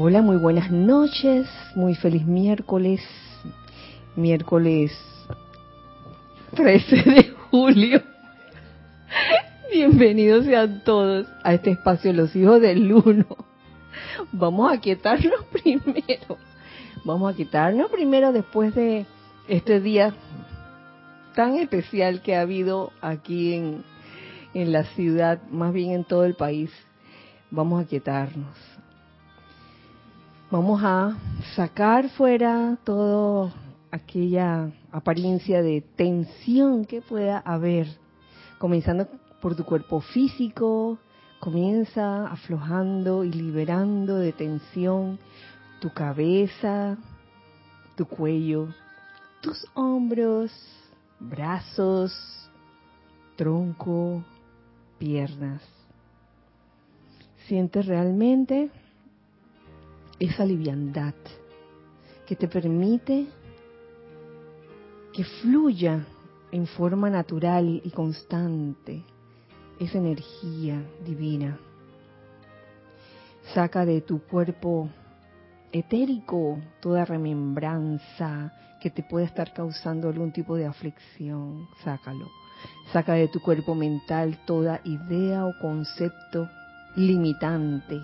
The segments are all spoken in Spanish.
Hola, muy buenas noches, muy feliz miércoles, miércoles 13 de julio. Bienvenidos sean todos a este espacio Los Hijos del Uno. Vamos a quietarnos primero. Vamos a quitarnos primero después de este día tan especial que ha habido aquí en, en la ciudad, más bien en todo el país. Vamos a quietarnos. Vamos a sacar fuera toda aquella apariencia de tensión que pueda haber, comenzando por tu cuerpo físico, comienza aflojando y liberando de tensión tu cabeza, tu cuello, tus hombros, brazos, tronco, piernas. Sientes realmente esa liviandad que te permite que fluya en forma natural y constante esa energía divina. Saca de tu cuerpo etérico toda remembranza que te pueda estar causando algún tipo de aflicción. Sácalo. Saca de tu cuerpo mental toda idea o concepto limitante,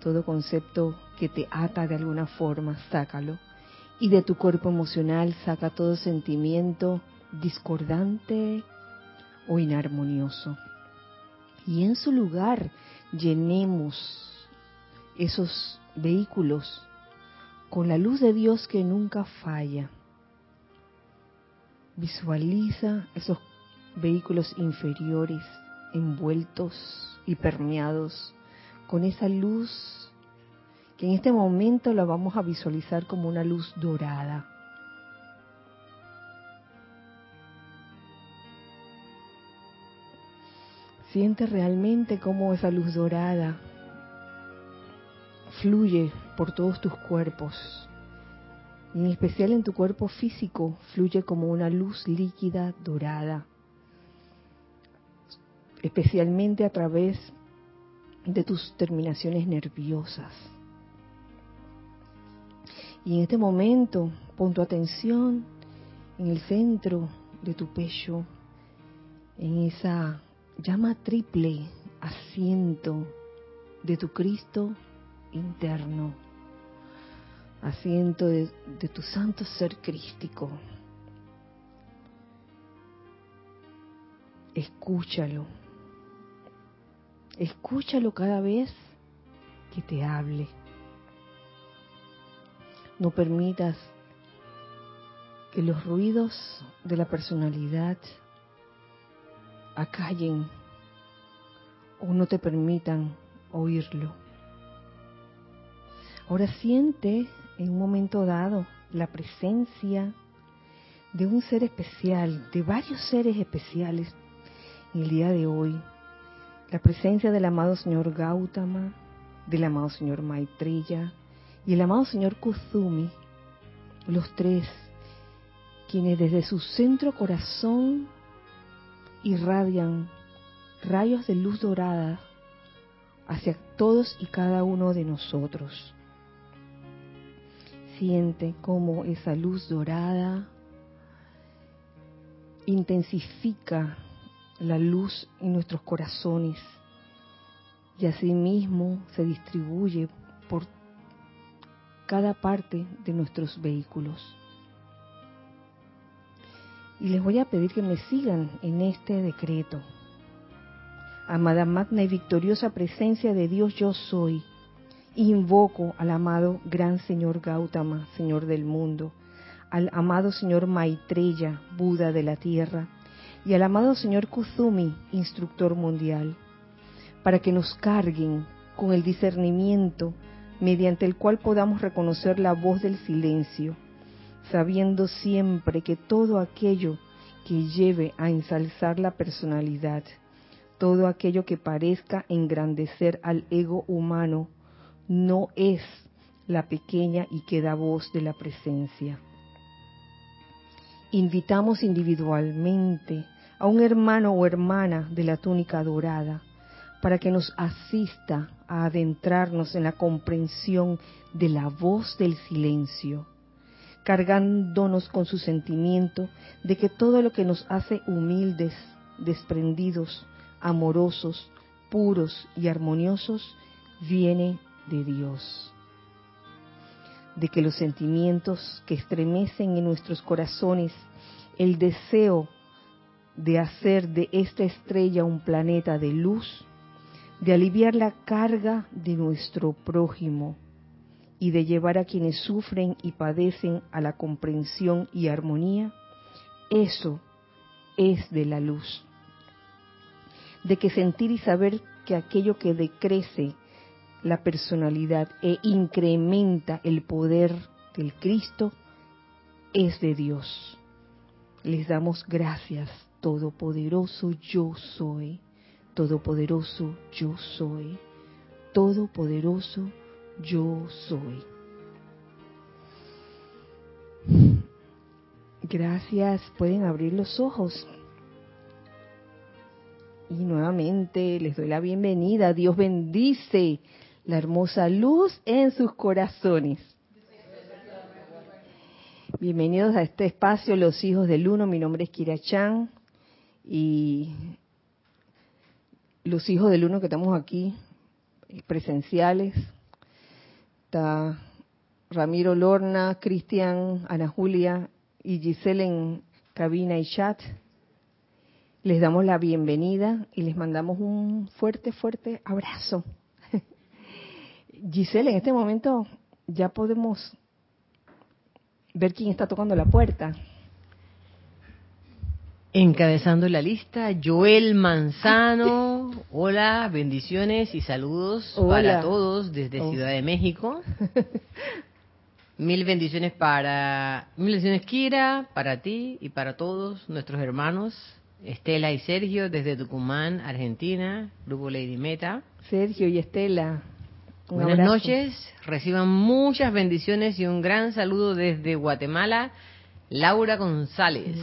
todo concepto que te ata de alguna forma, sácalo. Y de tu cuerpo emocional saca todo sentimiento discordante o inarmonioso. Y en su lugar llenemos esos vehículos con la luz de Dios que nunca falla. Visualiza esos vehículos inferiores envueltos y permeados con esa luz que en este momento la vamos a visualizar como una luz dorada. Siente realmente cómo esa luz dorada fluye por todos tus cuerpos. En especial en tu cuerpo físico fluye como una luz líquida dorada. Especialmente a través de tus terminaciones nerviosas. Y en este momento pon tu atención en el centro de tu pecho, en esa llama triple asiento de tu Cristo interno, asiento de, tu santo ser crístico. Escúchalo. Escúchalo cada vez que te hable. No permitas que los ruidos de la personalidad acallen o no te permitan oírlo. Ahora siente en un momento dado la presencia de un ser especial, de varios seres especiales en el día de hoy. La presencia del amado señor Gautama, del amado señor Maitreya y el amado señor Kuzumi, los tres, quienes desde su centro corazón irradian rayos de luz dorada hacia todos y cada uno de nosotros. Siente cómo esa luz dorada intensifica la luz en nuestros corazones y asimismo se distribuye por cada parte de nuestros vehículos. Y les voy a pedir que me sigan en este decreto. Amada magna y victoriosa presencia de Dios yo soy, invoco al amado Gran Señor Gautama, Señor del mundo, al amado Señor Maitreya, Buda de la tierra, y al amado Señor Kuzumi, Instructor Mundial, para que nos carguen con el discernimiento mediante el cual podamos reconocer la voz del silencio, sabiendo siempre que todo aquello que lleve a ensalzar la personalidad, todo aquello que parezca engrandecer al ego humano, no es la pequeña y queda voz de la presencia. Invitamos individualmente a un hermano o hermana de la túnica dorada para que nos asista a adentrarnos en la comprensión de la voz del silencio, cargándonos con su sentimiento de que todo lo que nos hace humildes, desprendidos, amorosos, puros y armoniosos viene de Dios. De que los sentimientos que estremecen en nuestros corazones, el deseo de hacer de esta estrella un planeta de luz, de aliviar la carga de nuestro prójimo y de llevar a quienes sufren y padecen a la comprensión y armonía, eso es de la luz. De que sentir y saber que aquello que decrece la personalidad e incrementa el poder del Cristo es de Dios. Les damos gracias, Todopoderoso yo soy Todopoderoso yo soy. Todopoderoso yo soy. Gracias, pueden abrir los ojos. Y nuevamente les doy la bienvenida. Dios bendice la hermosa luz en sus corazones. Bienvenidos a este espacio, los hijos del uno. Mi nombre es Kira Chan y los hijos del uno que estamos aquí presenciales. Está Ramiro Lorna, Cristian, Ana Julia y Giselle en cabina y chat. Les damos la bienvenida y les mandamos un fuerte, fuerte abrazo. Giselle, en este momento ya podemos ver quién está tocando la puerta. Encabezando la lista, Joel Manzano. Hola, bendiciones y saludos para todos desde oh. Ciudad de México. Mil bendiciones para, mil bendiciones Kira, para ti y para todos nuestros hermanos, Estela y Sergio desde Tucumán, Argentina, Grupo Lady Meta. Sergio y Estela. Buenas noches, reciban muchas bendiciones y un gran saludo desde Guatemala, Laura González.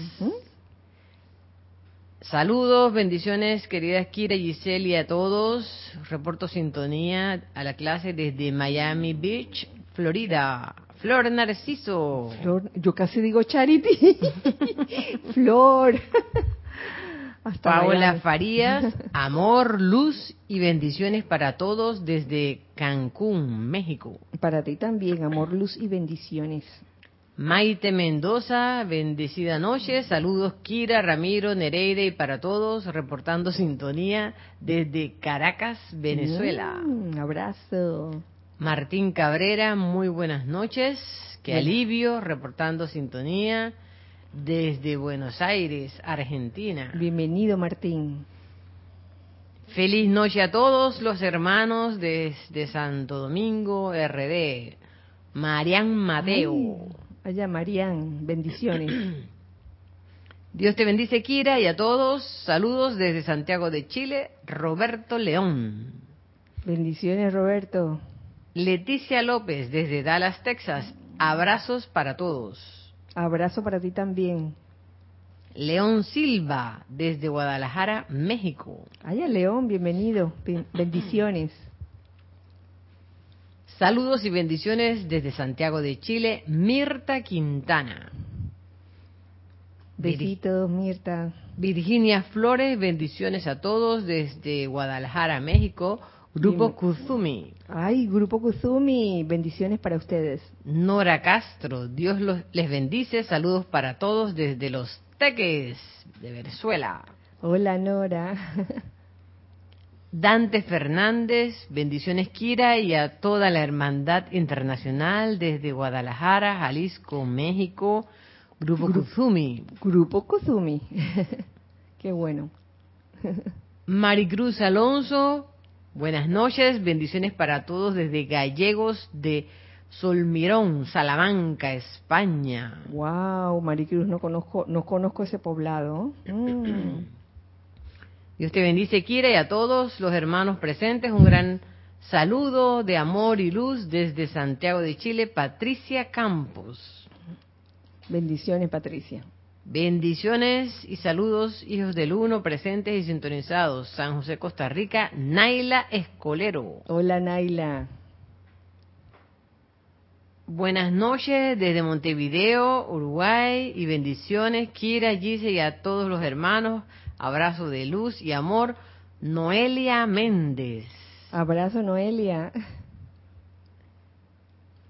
Saludos, bendiciones, queridas Kira, Giselle y a todos. Reporto sintonía a la clase desde Miami Beach, Florida. Flor Narciso. Flor, yo casi digo Charity. Flor. Paola Farías, amor, luz y bendiciones para todos desde Cancún, México. Para ti también, amor, luz y bendiciones. Maite Mendoza, bendecida noche. Saludos Kira, Ramiro, Nereide y para todos, reportando sintonía desde Caracas, Venezuela. Un mm, abrazo. Martín Cabrera, muy buenas noches. Qué alivio, reportando sintonía desde Buenos Aires, Argentina. Bienvenido, Martín. Feliz noche a todos los hermanos desde Santo Domingo, RD. Marian Mateo. Allá, Marían, bendiciones. Dios te bendice, Kira, y a todos. Saludos desde Santiago de Chile, Roberto León. Bendiciones, Roberto. Leticia López, desde Dallas, Texas. Abrazos para todos. Abrazo para ti también. León Silva, desde Guadalajara, México. Allá, León, bienvenido. Bendiciones. Saludos y bendiciones desde Santiago de Chile, Mirta Quintana. Besitos, Mirta. Virginia Flores, bendiciones a todos desde Guadalajara, México. Grupo Kuzumi. Ay, Grupo Kuzumi, bendiciones para ustedes. Nora Castro, Dios los, les bendice, saludos para todos desde Los Teques de Venezuela. Hola Nora. Dante Fernández, bendiciones Kira y a toda la Hermandad Internacional desde Guadalajara, Jalisco, México, Grupo Kuzumi. Grupo Kuzumi, qué bueno. Maricruz Alonso, buenas noches, bendiciones para todos desde Gallegos de Solmirón, Salamanca, España. Wow, Maricruz, no conozco, no conozco ese poblado. Mm. Dios te bendice, Kira, y a todos los hermanos presentes. Un gran saludo de amor y luz desde Santiago de Chile, Patricia Campos. Bendiciones, Patricia. Bendiciones y saludos, hijos del uno, presentes y sintonizados. San José, Costa Rica, Naila Escolero. Hola, Naila. Buenas noches desde Montevideo, Uruguay, y bendiciones, Kira, Gise y a todos los hermanos. Abrazo de luz y amor, Noelia Méndez. Abrazo, Noelia.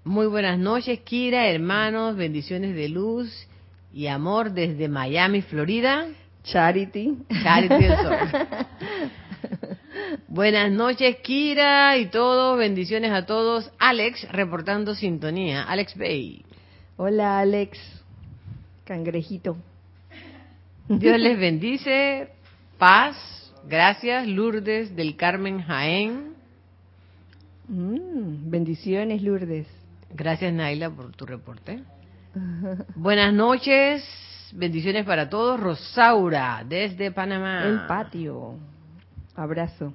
Muy buenas noches, Kira, hermanos, bendiciones de luz y amor desde Miami, Florida. Charity. Charity Buenas noches, Kira y todos. Bendiciones a todos. Alex, reportando sintonía. Alex Bay. Hola, Alex. Cangrejito. Dios les bendice. Paz. Gracias, Lourdes del Carmen Jaén. Mm, bendiciones, Lourdes. Gracias, Naila, por tu reporte. Buenas noches, bendiciones para todos. Rosaura, desde Panamá. El patio. Abrazo.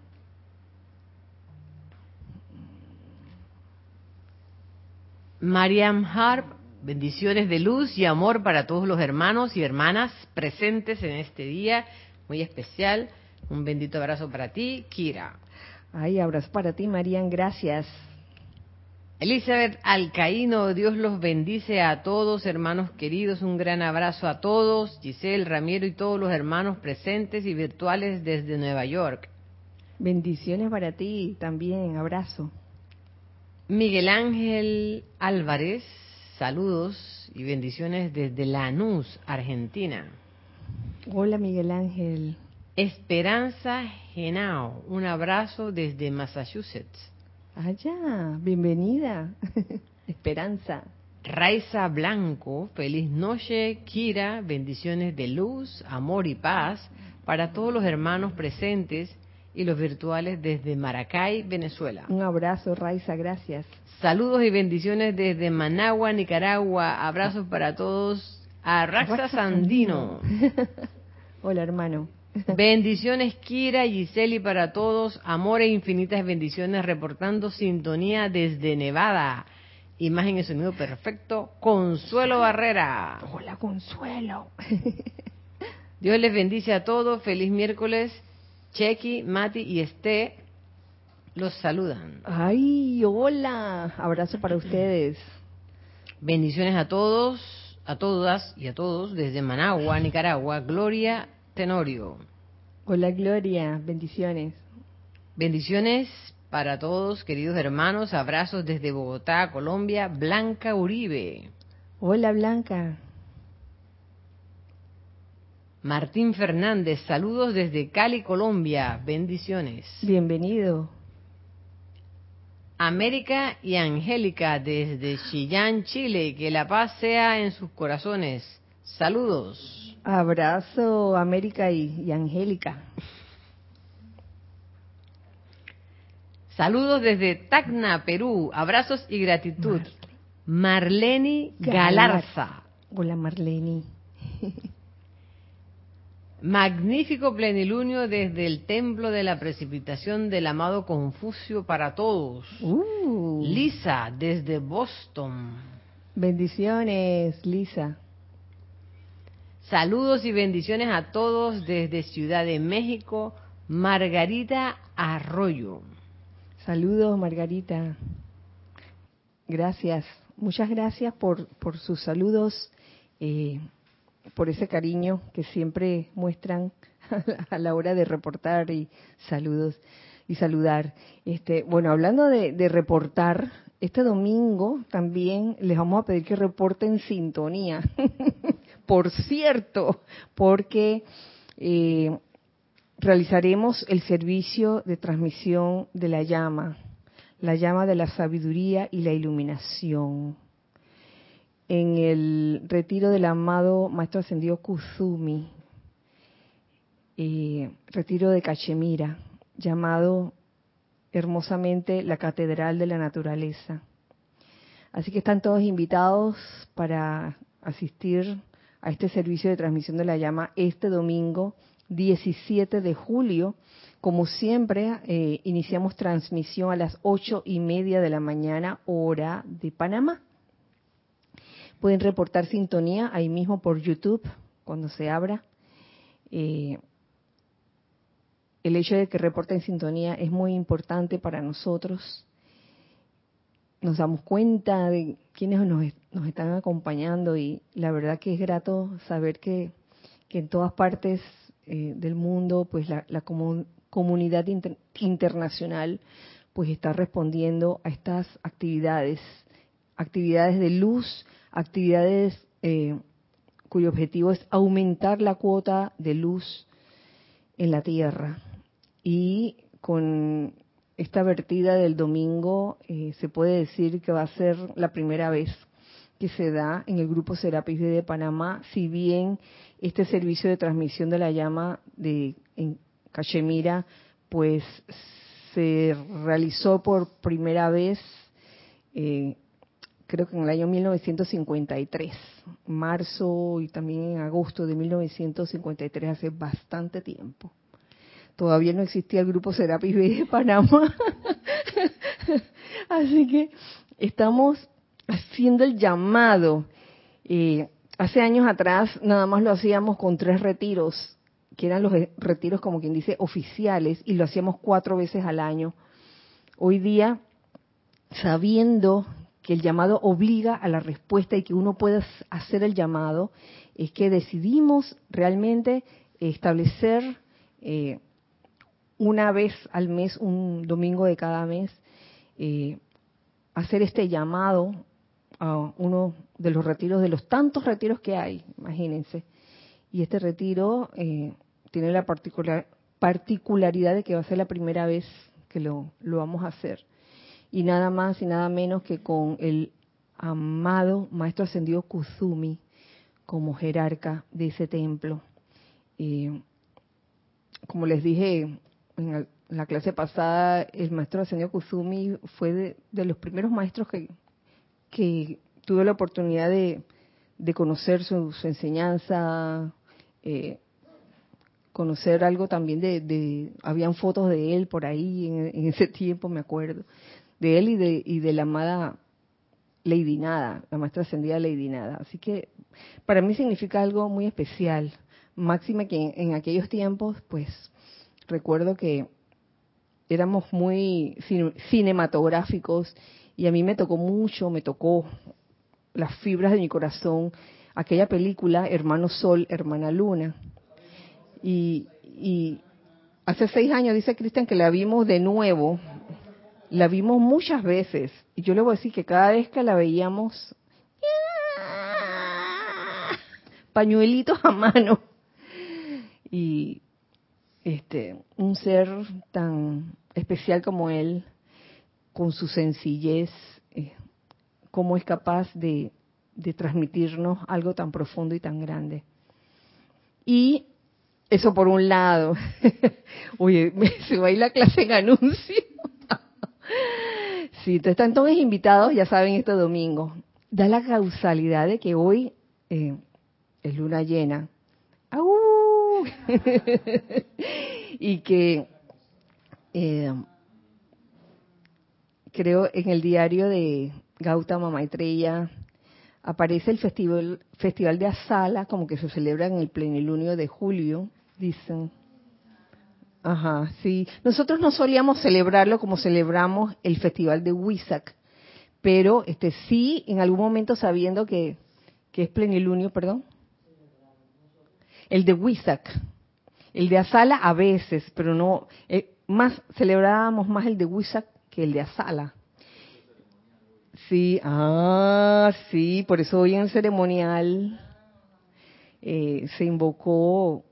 Mariam Harp, bendiciones de luz y amor para todos los hermanos y hermanas presentes en este día muy especial. Un bendito abrazo para ti, Kira. Ay, abrazo para ti, Mariam, gracias. Elizabeth Alcaíno, Dios los bendice a todos, hermanos queridos, un gran abrazo a todos, Giselle, Ramiro y todos los hermanos presentes y virtuales desde Nueva York. Bendiciones para ti también, abrazo. Miguel Ángel Álvarez, saludos y bendiciones desde Lanús, Argentina. Hola Miguel Ángel. Esperanza Genao, un abrazo desde Massachusetts. Allá, bienvenida. Esperanza. Raiza Blanco, feliz noche, Kira, bendiciones de luz, amor y paz para todos los hermanos presentes y los virtuales desde Maracay, Venezuela. Un abrazo, Raiza, gracias. Saludos y bendiciones desde Managua, Nicaragua. Abrazos para todos. A Raxa Sandino. Hola, hermano. Bendiciones, Kira y Giseli, para todos. Amor e infinitas bendiciones, reportando sintonía desde Nevada. Imagen y sonido perfecto. Consuelo Barrera. Hola, Consuelo. Dios les bendice a todos. Feliz miércoles. Chequi, Mati y Esté los saludan. Ay, hola. Abrazo para ustedes. Bendiciones a todos, a todas y a todos desde Managua, Nicaragua. Gloria Tenorio. Hola Gloria, bendiciones. Bendiciones para todos, queridos hermanos. Abrazos desde Bogotá, Colombia. Blanca Uribe. Hola Blanca. Martín Fernández, saludos desde Cali, Colombia. Bendiciones. Bienvenido. América y Angélica desde Chillán, Chile. Que la paz sea en sus corazones. Saludos. Abrazo, América y, Angélica. Saludos desde Tacna, Perú. Abrazos y gratitud. Marleni Galarza. Hola, Marleni. Magnífico plenilunio desde el templo de la precipitación del amado Confucio para todos. Uh. Lisa, desde Boston. Bendiciones, Lisa. Saludos y bendiciones a todos desde Ciudad de México, Margarita Arroyo. Saludos, Margarita. Gracias. Muchas gracias por, por sus saludos, eh, por ese cariño que siempre muestran a la hora de reportar y saludos y saludar. Este, bueno, hablando de, de reportar, este domingo también les vamos a pedir que reporten sintonía. por cierto, porque eh, realizaremos el servicio de transmisión de la llama, la llama de la sabiduría y la iluminación, en el retiro del amado Maestro Ascendido Kuzumi, eh, retiro de Cachemira, llamado hermosamente la Catedral de la Naturaleza. Así que están todos invitados para asistir a este servicio de transmisión de la llama este domingo 17 de julio. Como siempre, eh, iniciamos transmisión a las ocho y media de la mañana, hora de Panamá. Pueden reportar sintonía ahí mismo por YouTube, cuando se abra. Eh, el hecho de que reporte en sintonía es muy importante para nosotros. Nos damos cuenta de quienes nos, nos están acompañando y la verdad que es grato saber que, en todas partes eh, del mundo, pues la, comunidad internacional pues está respondiendo a estas actividades, actividades de luz, actividades eh, cuyo objetivo es aumentar la cuota de luz en la Tierra. Y con esta vertida del domingo eh, se puede decir que va a ser la primera vez que se da en el grupo Serapis de Panamá, si bien este servicio de transmisión de la llama de en Cachemira, pues se realizó por primera vez, eh, creo que en el año 1953, marzo y también en agosto de 1953, hace bastante tiempo. Todavía no existía el grupo Serapis Bay de Panamá. Así que estamos haciendo el llamado. Eh, hace años atrás nada más lo hacíamos con tres retiros que eran los retiros como quien dice oficiales y lo hacíamos cuatro veces al año. Hoy día, sabiendo que el llamado obliga a la respuesta y que uno puede hacer el llamado, es que decidimos realmente establecer eh, una vez al mes, un domingo de cada mes, eh, hacer este llamado a uno de los retiros, de los tantos retiros que hay, imagínense. Y este retiro eh, tiene la particular, particularidad de que va a ser la primera vez que lo vamos a hacer. Y nada más y nada menos que con el amado Maestro Ascendido Kuzumi como jerarca de ese templo. como les dije en la clase pasada, el Maestro Ascendido Kuzumi fue de, los primeros maestros que, que tuve la oportunidad de, conocer su, enseñanza, eh, conocer algo también de, habían fotos de él por ahí en, ese tiempo, me acuerdo, de él y de, y de la amada Lady Nada, la maestra ascendida Lady Nada. Así que para mí significa algo muy especial, máxima que en, aquellos tiempos, pues recuerdo que éramos muy cinematográficos y a mí me tocó mucho, me tocó las fibras de mi corazón aquella película Hermano Sol, Hermana Luna y, hace seis años dice Cristian que la vimos de nuevo, la vimos muchas veces. Y yo le voy a decir que cada vez que la veíamos, pañuelitos a mano. Y este, un ser tan especial como él, con su sencillez, eh, cómo es capaz de, de transmitirnos algo tan profundo y tan grande. Y eso por un lado. Oye, se va a ir la clase en anuncio. Sí, están todos invitados, ya saben, este domingo. Da la causalidad de que hoy eh, es luna llena. y que eh, creo en el diario de Gautama Maitreya aparece el festival, festival de Asala, como que se celebra en el plenilunio de julio, dicen. Ajá, sí. Nosotros no solíamos celebrarlo como celebramos el festival de Huizac, pero este sí, en algún momento sabiendo que, que es plenilunio, perdón. El de Huizac. El de Asala a veces, pero no, eh, más celebrábamos más el de Huizac que el de Asala. Sí, ah, sí, por eso hoy en el ceremonial eh, se invocó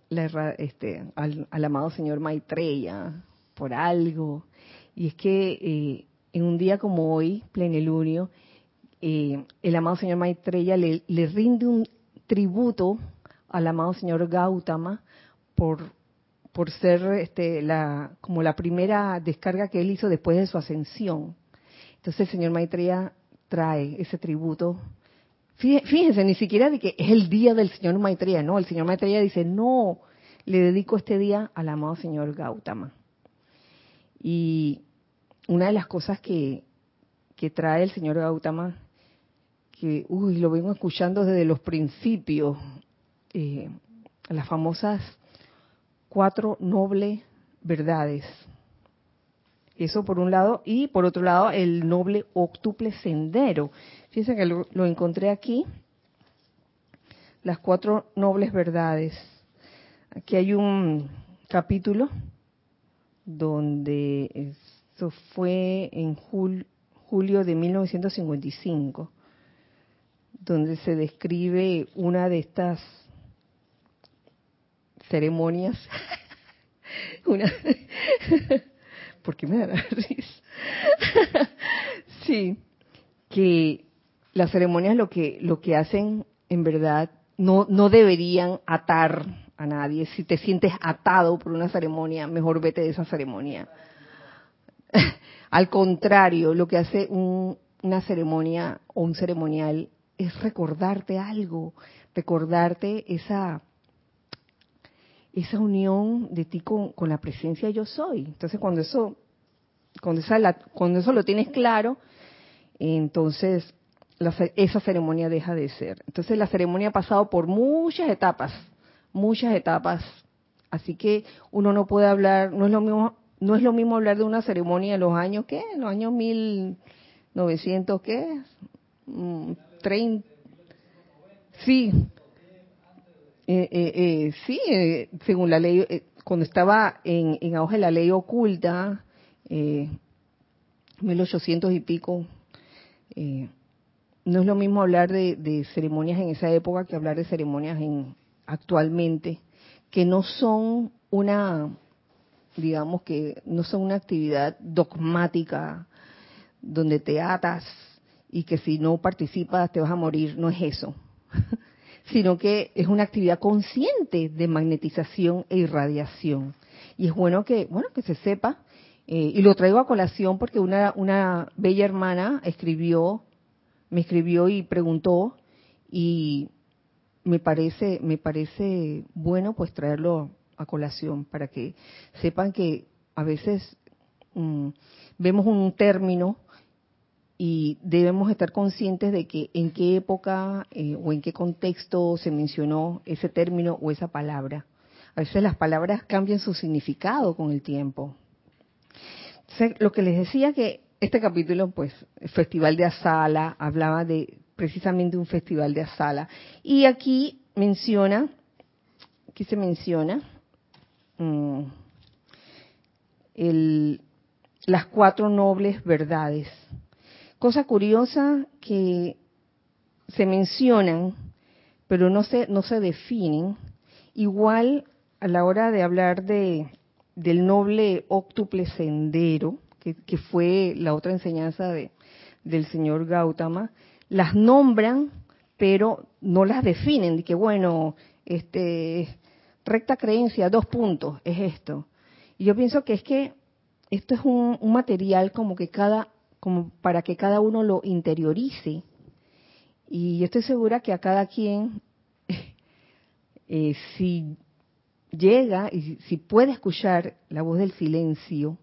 este, al, amado señor Maitreya por algo. Y es que eh, en un día como hoy, plenilunio, eh, el amado señor Maitreya le, le, rinde un tributo al amado señor Gautama por, por ser este, la, como la primera descarga que él hizo después de su ascensión. Entonces el señor Maitreya trae ese tributo Fíjense, ni siquiera de que es el día del señor Maitreya, no, el señor Maitreya dice, no, le dedico este día al amado señor Gautama. Y una de las cosas que, que trae el señor Gautama, que, uy, lo vengo escuchando desde los principios, eh, las famosas cuatro nobles verdades. Eso por un lado, y por otro lado el noble octuple sendero. Fíjense que lo, encontré aquí, las cuatro nobles verdades. Aquí hay un capítulo donde esto fue en julio de 1955, donde se describe una de estas ceremonias, una, porque me da la risa, sí, que las ceremonias lo que lo que hacen en verdad no no deberían atar a nadie. Si te sientes atado por una ceremonia, mejor vete de esa ceremonia. Al contrario, lo que hace una ceremonia o un ceremonial es recordarte algo, recordarte esa esa unión de ti con, la presencia yo soy. Entonces cuando eso, cuando, cuando eso lo tienes claro, entonces esa ceremonia deja de ser. Entonces la ceremonia ha pasado por muchas etapas, muchas etapas. Así que uno no puede hablar, no es lo mismo, no es lo mismo hablar de una ceremonia en los años, ¿qué? En los años 1900, ¿qué? 30. Mm, sí, eh, eh, eh, sí, eh, según la ley, cuando estaba en, en auge la ley oculta, 1800 y pico, no es lo mismo hablar de, ceremonias en esa época que hablar de ceremonias en actualmente, que no son una, digamos que no son una actividad dogmática donde te atas y que si no participas te vas a morir, no es eso. sino que es una actividad consciente de magnetización e irradiación. Y es bueno que, bueno, que se sepa, eh, y lo traigo a colación porque una, una bella hermana escribió, me escribió y preguntó, y me parece, me parece bueno pues traerlo a colación para que sepan que a veces mm, vemos un término y debemos estar conscientes de que en qué época eh, o en qué contexto se mencionó ese término o esa palabra. A veces las palabras cambian su significado con el tiempo. lo que les decía que este capítulo, pues, el Festival de Asala, hablaba de precisamente un festival de Asala. Y aquí menciona, aquí se menciona mm, las cuatro nobles verdades Cosa curiosa que se mencionan, pero no se, no se definen. Igual a la hora de hablar de, del noble óctuple sendero, que, fue la otra enseñanza de, del señor Gautama, las nombran, pero no las definen. De que, bueno, este, recta creencia, dos puntos, es esto. Y yo pienso que es que esto es un, un material como que cada como para que cada uno lo interiorice. Y yo estoy segura que a cada quien, eh, si llega y si puede escuchar la voz del silencio,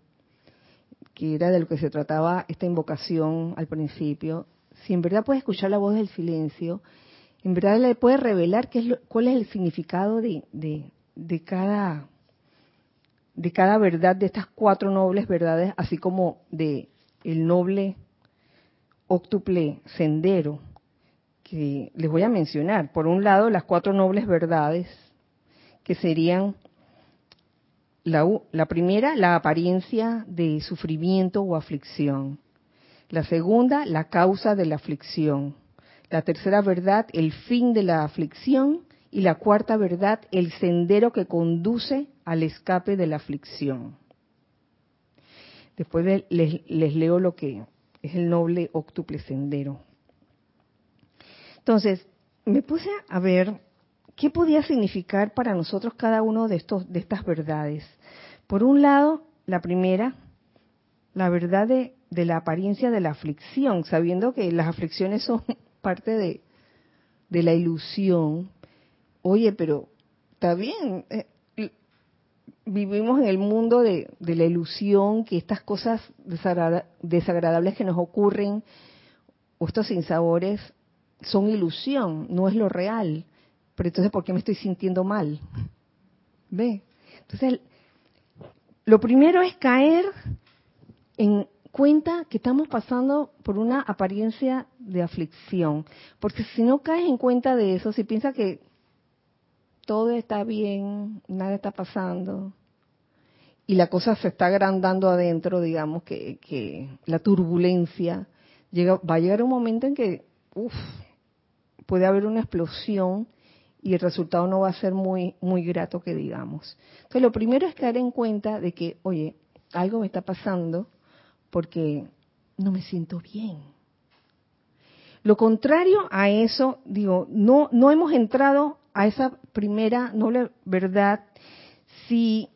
que era de lo que se trataba esta invocación al principio, si en verdad puede escuchar la voz del silencio, en verdad le puede revelar qué es cuál es el significado de, cada de cada verdad de estas cuatro nobles verdades, así como de el noble óctuple sendero que les voy a mencionar. Por un lado, las cuatro nobles verdades, que serían la, primera, la apariencia de sufrimiento o aflicción. La segunda, la causa de la aflicción. La tercera verdad, el fin de la aflicción. Y la cuarta verdad, el sendero que conduce al escape de la aflicción. Después les, leo lo que es el noble octuple sendero. Entonces, me puse a ver qué podía significar para nosotros cada uno de estos de estas verdades. Por un lado, la primera, la verdad de, la apariencia de la aflicción, sabiendo que las aflicciones son parte de, de la ilusión. Oye, pero está bien, eh, vivimos en el mundo de, la ilusión, que estas cosas desagradables que nos ocurren, o estos sinsabores, son ilusión, no es lo real. Pero entonces ¿por qué me estoy sintiendo mal? ¿Ve? Entonces, lo primero es caer en cuenta que estamos pasando por una apariencia de aflicción, porque si no caes en cuenta de eso, si piensas que todo está bien, nada está pasando, y la cosa se está agrandando adentro, digamos que, que la turbulencia, llega, va a llegar un momento en que uf, puede haber una explosión y el resultado no va a ser muy, muy grato que digamos. Entonces, lo primero es caer en cuenta de que, oye, algo me está pasando porque no me siento bien. Lo contrario a eso, digo, no, no hemos entrado a esa primera noble verdad si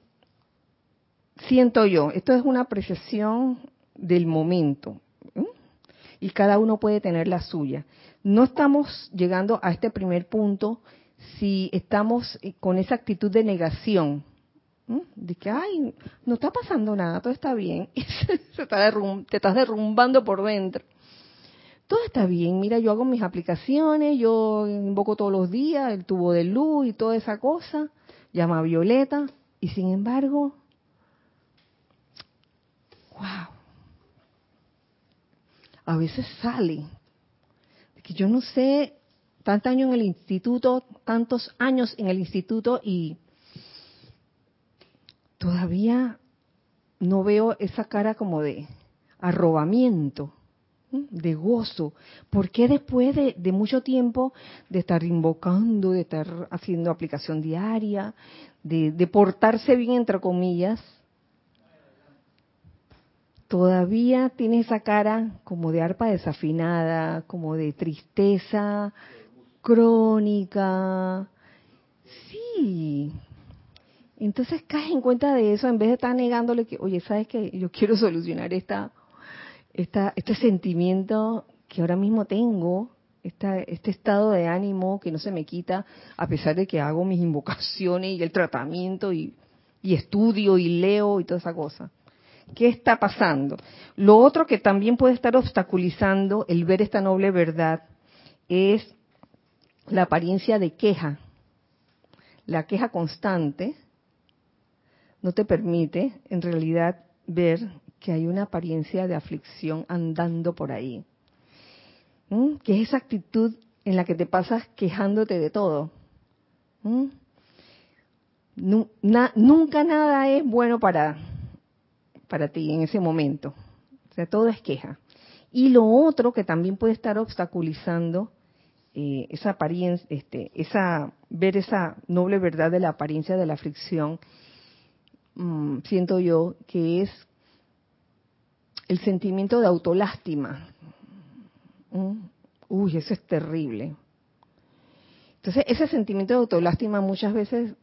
siento yo, esto es una apreciación del momento y cada uno puede tener la suya. No estamos llegando a este primer punto si estamos con esa actitud de negación, de que, ay, no está pasando nada, todo está bien, te estás derrumbando por dentro. Todo está bien, mira, yo hago mis aplicaciones, yo invoco todos los días el tubo de luz y toda esa cosa, llama a Violeta, y sin embargo, wow, a veces sale, que yo no sé, tantos años en el instituto, tantos años en el instituto y todavía no veo esa cara como de arrobamiento, de gozo. ¿Por qué después de, mucho tiempo de estar invocando, de estar haciendo aplicación diaria, de portarse bien, entre comillas, todavía tiene esa cara como de arpa desafinada, como de tristeza crónica? Sí, entonces caes en cuenta de eso en vez de estar negándole que, oye, ¿sabes que Yo quiero solucionar esta, esta, este sentimiento que ahora mismo tengo, esta, este estado de ánimo que no se me quita a pesar de que hago mis invocaciones y el tratamiento y, y estudio y leo y toda esa cosa. ¿Qué está pasando? Lo otro que también puede estar obstaculizando el ver esta noble verdad es la apariencia de queja. La queja constante no te permite en realidad ver que hay una apariencia de aflicción andando por ahí. ¿Mm? Que es esa actitud en la que te pasas quejándote de todo. ¿Mm? nunca nada es bueno para, para ti en ese momento. O sea, todo es queja. Y lo otro que también puede estar obstaculizando eh, esa apariencia, este, esa, ver esa noble verdad de la apariencia de la aflicción Mm, siento yo, que es el sentimiento de autolástima. Mm, uy, eso es terrible. Entonces, ese sentimiento de autolástima muchas veces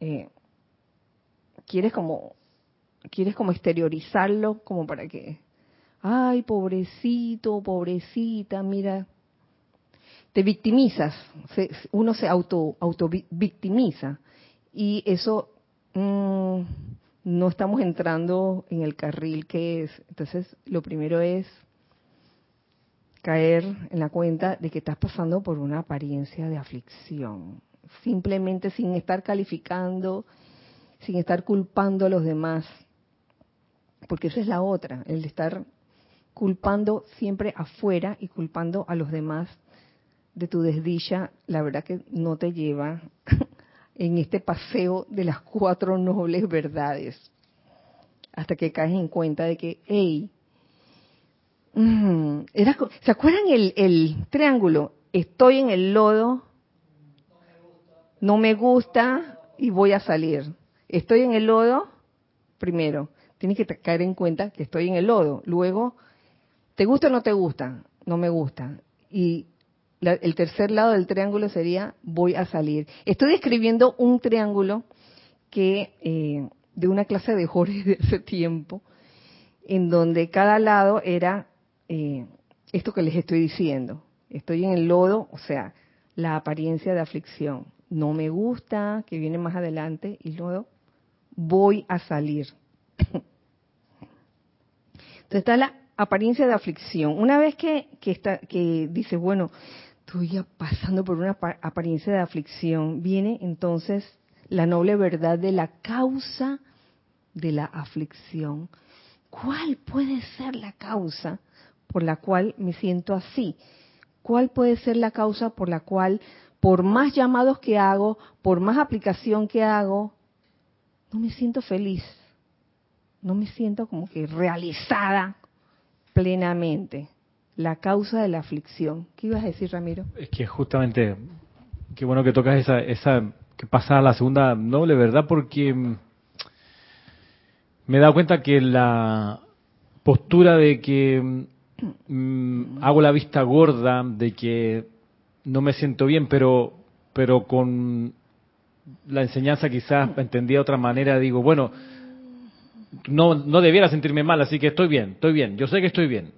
eh, quieres como quieres como exteriorizarlo como para que, ay, pobrecito, pobrecita, mira, te victimizas, uno se auto, auto victimiza y eso Mm, no estamos entrando en el carril que es. Entonces, lo primero es caer en la cuenta de que estás pasando por una apariencia de aflicción, simplemente sin estar calificando, sin estar culpando a los demás, porque esa es la otra, el de estar culpando siempre afuera y culpando a los demás de tu desdicha, la verdad que no te lleva en este paseo de las cuatro nobles verdades, hasta que caes en cuenta de que, hey, mm, ¿se acuerdan el, el triángulo? Estoy en el lodo, no me gusta y voy a salir. Estoy en el lodo, primero, tienes que caer en cuenta que estoy en el lodo. Luego, ¿te gusta o no te gusta? No me gusta. Y el tercer lado del triángulo sería voy a salir. Estoy describiendo un triángulo que eh, de una clase de Jorge de ese tiempo, en donde cada lado era eh, esto que les estoy diciendo. Estoy en el lodo, o sea, la apariencia de aflicción. No me gusta, que viene más adelante, y luego voy a salir. Entonces está la apariencia de aflicción. Una vez que, que, está, que dice, bueno, estoy pasando por una apariencia de aflicción, viene entonces la noble verdad de la causa de la aflicción. ¿Cuál puede ser la causa por la cual me siento así? ¿Cuál puede ser la causa por la cual, por más llamados que hago, por más aplicación que hago, no me siento feliz? No me siento como que realizada plenamente. La causa de la aflicción. ¿Qué ibas a decir, Ramiro? Es que justamente, qué bueno que tocas esa, esa que pasa a la segunda noble, ¿verdad? Porque me he dado cuenta que la postura de que mm, hago la vista gorda, de que no me siento bien, pero, pero con la enseñanza quizás entendía de otra manera, digo, bueno, no, no debiera sentirme mal, así que estoy bien, estoy bien, yo sé que estoy bien,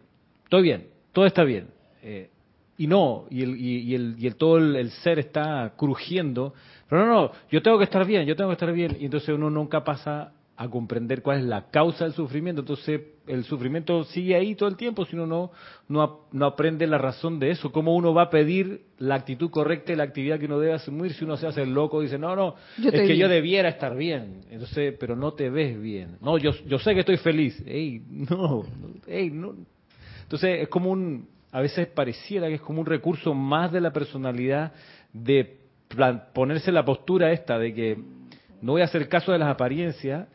estoy bien, todo está bien. Eh, y no, y el, y, el, y el todo el, ser está crujiendo, pero no, no, yo tengo que estar bien, yo tengo que estar bien, y entonces uno nunca pasa a comprender cuál es la causa del sufrimiento. Entonces, el sufrimiento sigue ahí todo el tiempo si uno no, no, no, aprende la razón de eso. ¿Cómo uno va a pedir la actitud correcta y la actividad que uno debe asumir si uno se hace el loco y dice, no, no, es que yo debiera estar bien? Entonces, pero no te ves bien. No, yo, yo sé que estoy feliz. Ey, no, ey, no. Entonces, es como un, a veces pareciera que es como un recurso más de la personalidad de ponerse la postura esta de que no voy a hacer caso de las apariencias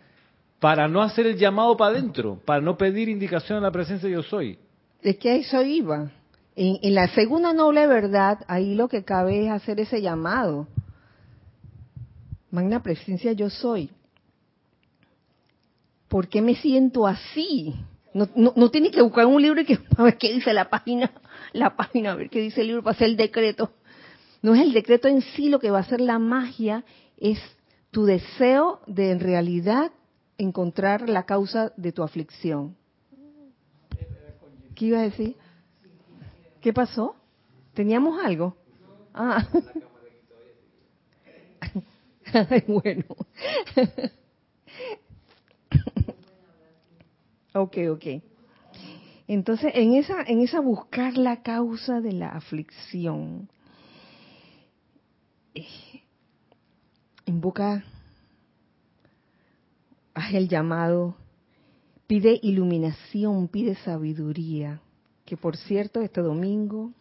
para no hacer el llamado para adentro, para no pedir indicación a la presencia de yo soy. Es que a eso iba. En, la segunda noble verdad, ahí lo que cabe es hacer ese llamado. Magna presencia yo soy. ¿Por qué me siento así? No, no, no tienes que buscar un libro y que a ver qué dice la página, la página, a ver qué dice el libro para hacer el decreto. No es el decreto en sí lo que va a hacer la magia, es tu deseo de en realidad encontrar la causa de tu aflicción. ¿Qué iba a decir? ¿Qué pasó? ¿Teníamos algo? Ah. bueno. ok, ok. Entonces, en esa, en esa buscar la causa de la aflicción, eh, invoca haz el llamado, pide iluminación, pide sabiduría. Que por cierto, este domingo,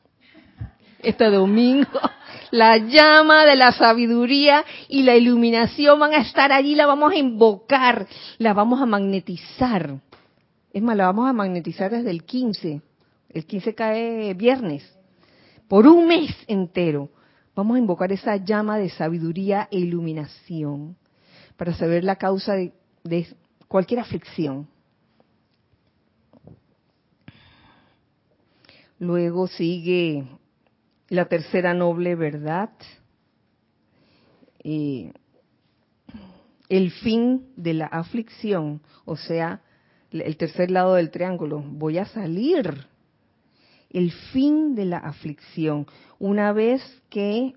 este domingo, la llama de la sabiduría y la iluminación van a estar allí, la vamos a invocar, la vamos a magnetizar. Es más, la vamos a magnetizar desde el 15. El 15 cae viernes. Por un mes entero. Vamos a invocar esa llama de sabiduría e iluminación para saber la causa de de cualquier aflicción. Luego sigue la tercera noble verdad, el fin de la aflicción, o sea, el tercer lado del triángulo, voy a salir. El fin de la aflicción, una vez que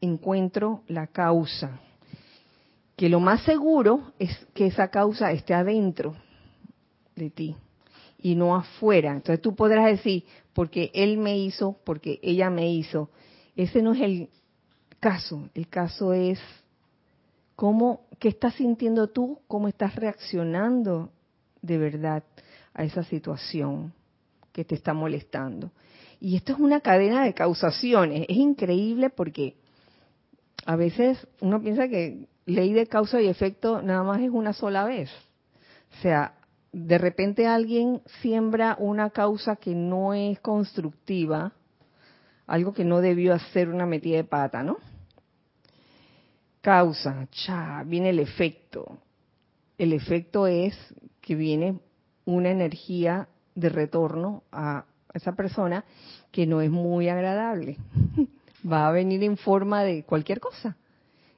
encuentro la causa que lo más seguro es que esa causa esté adentro de ti y no afuera. Entonces tú podrás decir, porque él me hizo, porque ella me hizo. Ese no es el caso. El caso es cómo, qué estás sintiendo tú, cómo estás reaccionando de verdad a esa situación que te está molestando. Y esto es una cadena de causaciones. Es increíble porque a veces uno piensa que ley de causa y efecto nada más es una sola vez. O sea, de repente alguien siembra una causa que no es constructiva, algo que no debió hacer una metida de pata, ¿no? Causa, cha, viene el efecto. El efecto es que viene una energía de retorno a esa persona que no es muy agradable. Va a venir en forma de cualquier cosa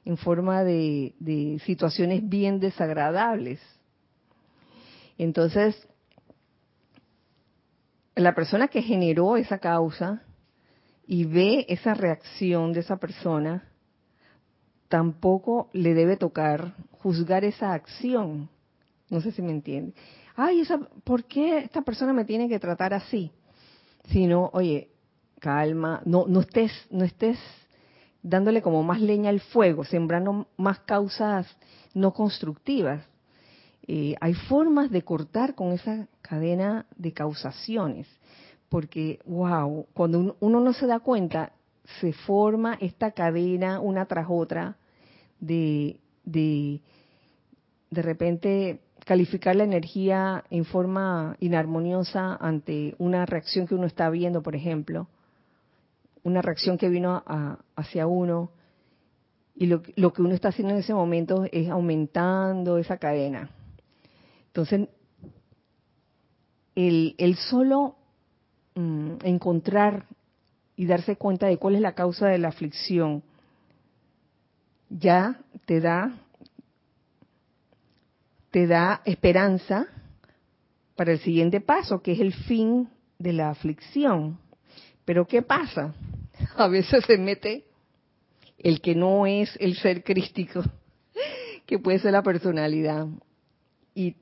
en forma de, situaciones bien desagradables. Entonces, la persona que generó esa causa y ve esa reacción de esa persona, tampoco le debe tocar juzgar esa acción. No sé si me entiende. Ay, esa, ¿por qué esta persona me tiene que tratar así? Sino, oye, calma, no, no estés, no estés dándole como más leña al fuego, sembrando más causas no constructivas. Eh, hay formas de cortar con esa cadena de causaciones, porque, wow, cuando uno no se da cuenta, se forma esta cadena una tras otra de, de, de repente calificar la energía en forma inarmoniosa ante una reacción que uno está viendo, por ejemplo, una reacción que vino hacia uno, y lo, lo, que uno está haciendo en ese momento es aumentando esa cadena. Entonces, el, el solo mm, encontrar y darse cuenta de cuál es la causa de la aflicción ya te da te da esperanza para el siguiente paso, que es el fin de la aflicción. Pero ¿qué pasa? A veces se mete el que no es el ser crístico, que puede ser la personalidad, y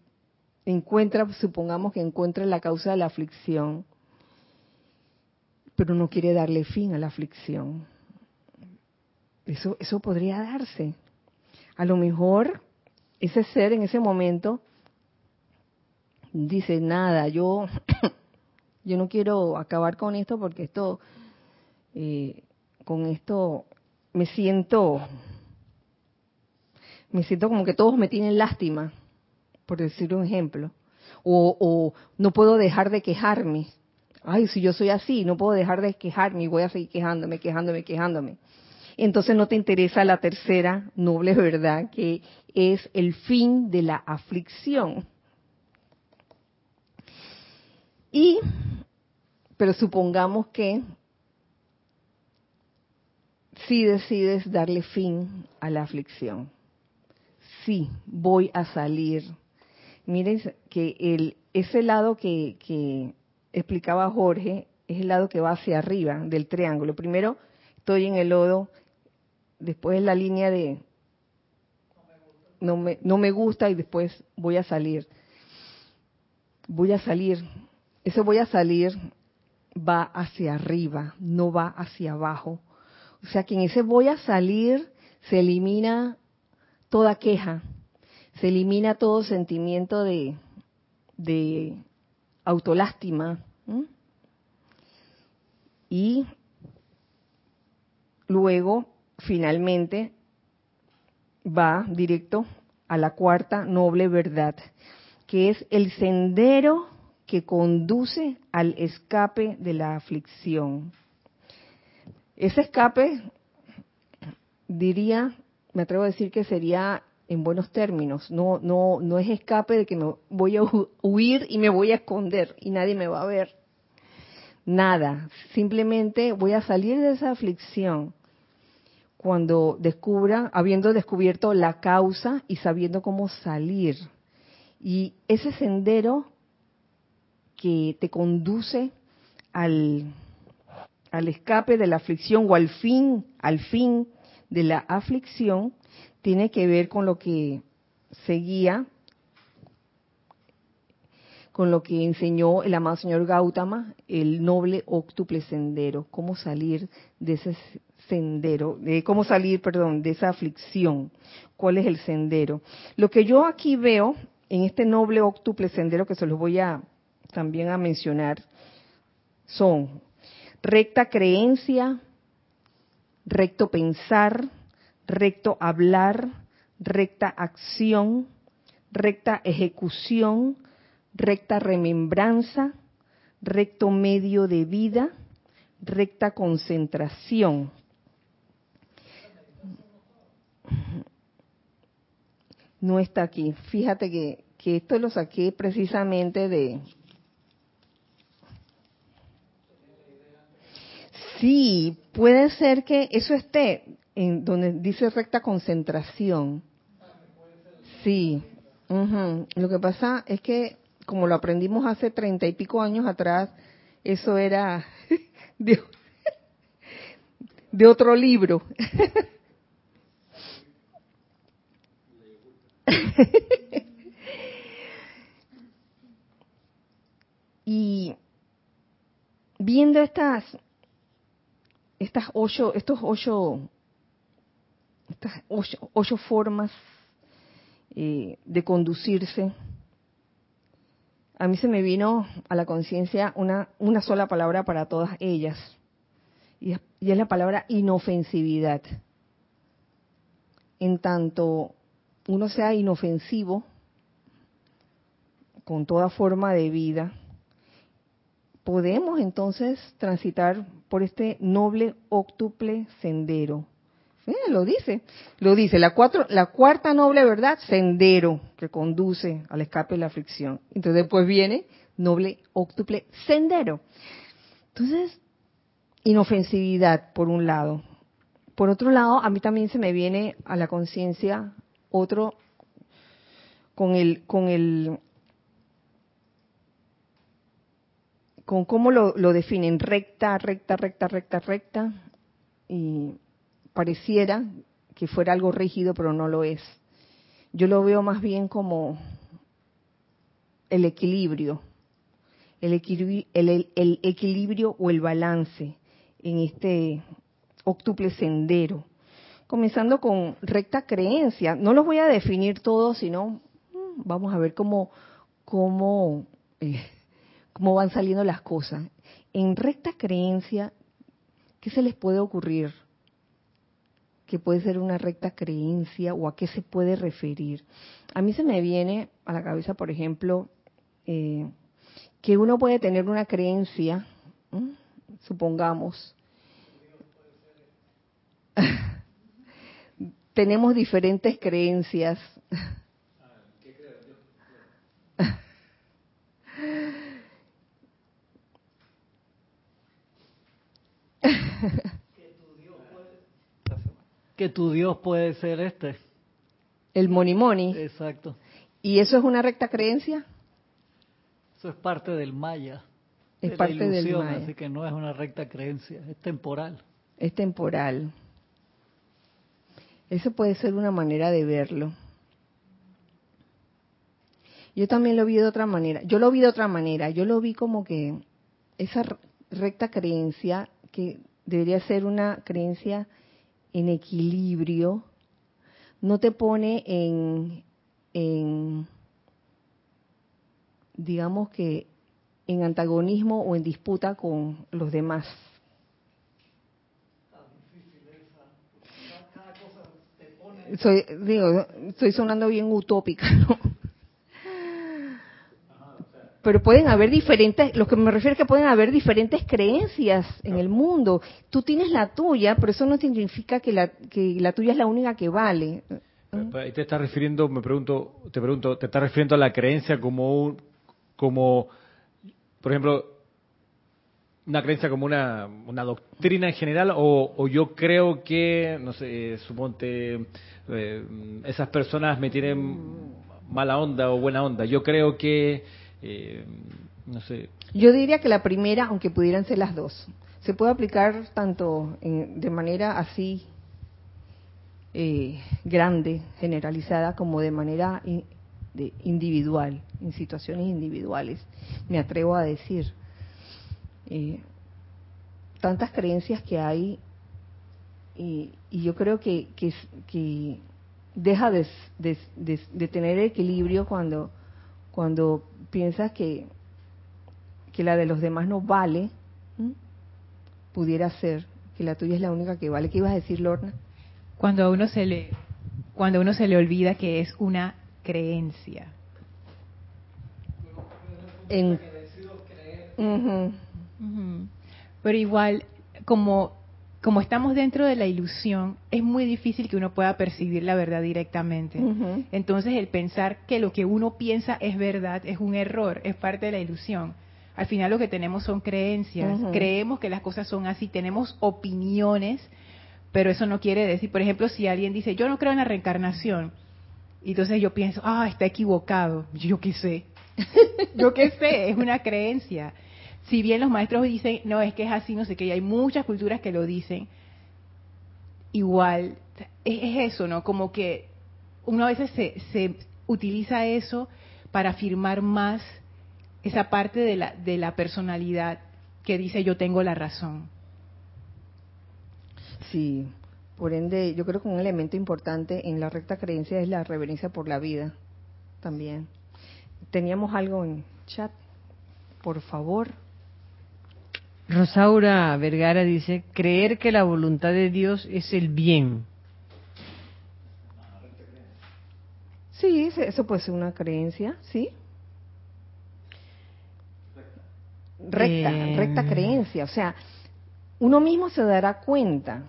encuentra, supongamos que encuentra la causa de la aflicción, pero no quiere darle fin a la aflicción. Eso, eso podría darse. A lo mejor ese ser en ese momento dice, nada, yo, yo no quiero acabar con esto porque esto, eh, con esto me siento, me siento como que todos me tienen lástima, por decir un ejemplo. O, o no puedo dejar de quejarme. Ay, si yo soy así, no puedo dejar de quejarme y voy a seguir quejándome, quejándome, quejándome entonces no te interesa la tercera noble verdad, que es el fin de la aflicción. Y, pero supongamos que si decides darle fin a la aflicción, sí, voy a salir. Miren que el, ese lado que, que explicaba Jorge es el lado que va hacia arriba del triángulo. Primero estoy en el lodo, después la línea de no me, no me gusta y después voy a salir. Voy a salir. Ese voy a salir va hacia arriba, no va hacia abajo. O sea que en ese voy a salir se elimina toda queja, se elimina todo sentimiento de, de autolástima. Y luego finalmente va directo a la cuarta noble verdad, que es el sendero que conduce al escape de la aflicción. Ese escape, diría, me atrevo a decir que sería en buenos términos, no, no, no es escape de que me voy a huir y me voy a esconder y nadie me va a ver. Nada, simplemente voy a salir de esa aflicción cuando descubra, habiendo descubierto la causa y sabiendo cómo salir. Y ese sendero que te conduce al, al escape de la aflicción o al fin, al fin de la aflicción, tiene que ver con lo que seguía, con lo que enseñó el amado señor Gautama, el noble octuple sendero, cómo salir de ese sendero, de cómo salir, perdón, de esa aflicción. ¿Cuál es el sendero? Lo que yo aquí veo en este noble octuple sendero que se los voy a también a mencionar son recta creencia, recto pensar, recto hablar, recta acción, recta ejecución, recta remembranza, recto medio de vida, recta concentración. No está aquí. Fíjate que, que esto lo saqué precisamente de... Sí, puede ser que eso esté en donde dice recta concentración. Sí. Lo que pasa es que, como lo aprendimos hace treinta y pico años atrás, eso era de, de otro libro. y viendo estas, estas ocho, estos ocho, estas ocho, formas eh, de conducirse, a mí se me vino a la conciencia una, una sola palabra para todas ellas, y es la palabra inofensividad. En tanto uno sea inofensivo con toda forma de vida, podemos entonces transitar por este noble octuple sendero. lo dice, lo dice, la, cuatro, la cuarta noble verdad, sendero que conduce al escape de la aflicción. Entonces después viene noble octuple sendero. Entonces, inofensividad por un lado. Por otro lado, a mí también se me viene a la conciencia otro con el, con el con cómo lo, lo definen, recta, recta, recta, recta, recta, y pareciera que fuera algo rígido, pero no lo es. Yo lo veo más bien como el equilibrio, el equilibrio, el, equilibrio o el balance en este octuple sendero. Comenzando con recta creencia. No los voy a definir todos, sino mm, vamos a ver cómo, cómo eh, cómo van saliendo las cosas. En recta creencia, ¿qué se les puede ocurrir? ¿Qué puede ser una recta creencia o a qué se puede referir? A mí se me viene a la cabeza, por ejemplo, eh, que uno puede tener una creencia, supongamos, tenemos diferentes creencias. que tu Dios puede ser este. El money money. Exacto. ¿Y eso es una recta creencia? Eso es parte del maya. Es parte del maya. Así que no es una recta creencia, es temporal. Es temporal. Eso puede ser una manera de verlo. Yo también lo vi de otra manera. Yo lo vi de otra manera. Yo lo vi como que esa recta creencia que debería ser una creencia en equilibrio, no te pone en, en digamos que en antagonismo o en disputa con los demás. Soy, digo, estoy sonando bien utópica, ¿no? pero pueden haber diferentes, lo que me refiero es que pueden haber diferentes creencias en el mundo. Tú tienes la tuya, pero eso no significa que la, que la tuya es la única que vale. Ahí te estás refiriendo, me pregunto, te pregunto, ¿te estás refiriendo a la creencia como un, como, por ejemplo, una creencia como una, una doctrina en general o, o yo creo que, no sé, suponte, eh, esas personas me tienen mala onda o buena onda. Yo creo que eh, no sé. Yo diría que la primera, aunque pudieran ser las dos, se puede aplicar tanto de manera así eh, grande, generalizada, como de manera individual, en situaciones individuales, me atrevo a decir. Eh, tantas creencias que hay y, yo creo que, que, deja de, de, tener equilibrio cuando, cuando piensas que, que la de los demás no vale, pudiera ser que la tuya es la única que vale. ¿Qué ibas a decir, Lorna? Cuando a uno se le, cuando a uno se le olvida que es una creencia. En, Pero igual, como como estamos dentro de la ilusión, es muy difícil que uno pueda percibir la verdad directamente. Entonces, el pensar que lo que uno piensa es verdad es un error, es parte de la ilusión. Al final lo que tenemos son creencias, creemos que las cosas son así, tenemos opiniones, pero eso no quiere decir, por ejemplo, si alguien dice, yo no creo en la reencarnación, y entonces yo pienso, ah, está equivocado, yo qué sé, yo qué sé, es una creencia si bien los maestros dicen, no, es que es así, no sé qué, y hay muchas culturas que lo dicen, igual, es, eso, ¿no? Como que uno a veces se, se utiliza eso para afirmar más esa parte de la, de la personalidad que dice yo tengo la razón. Sí, por ende, yo creo que un elemento importante en la recta creencia es la reverencia por la vida también. Teníamos algo en chat, por favor. Rosaura Vergara dice, creer que la voluntad de Dios es el bien. Sí, eso puede ser una creencia, sí. Recta, Eh, recta creencia. O sea, uno mismo se dará cuenta.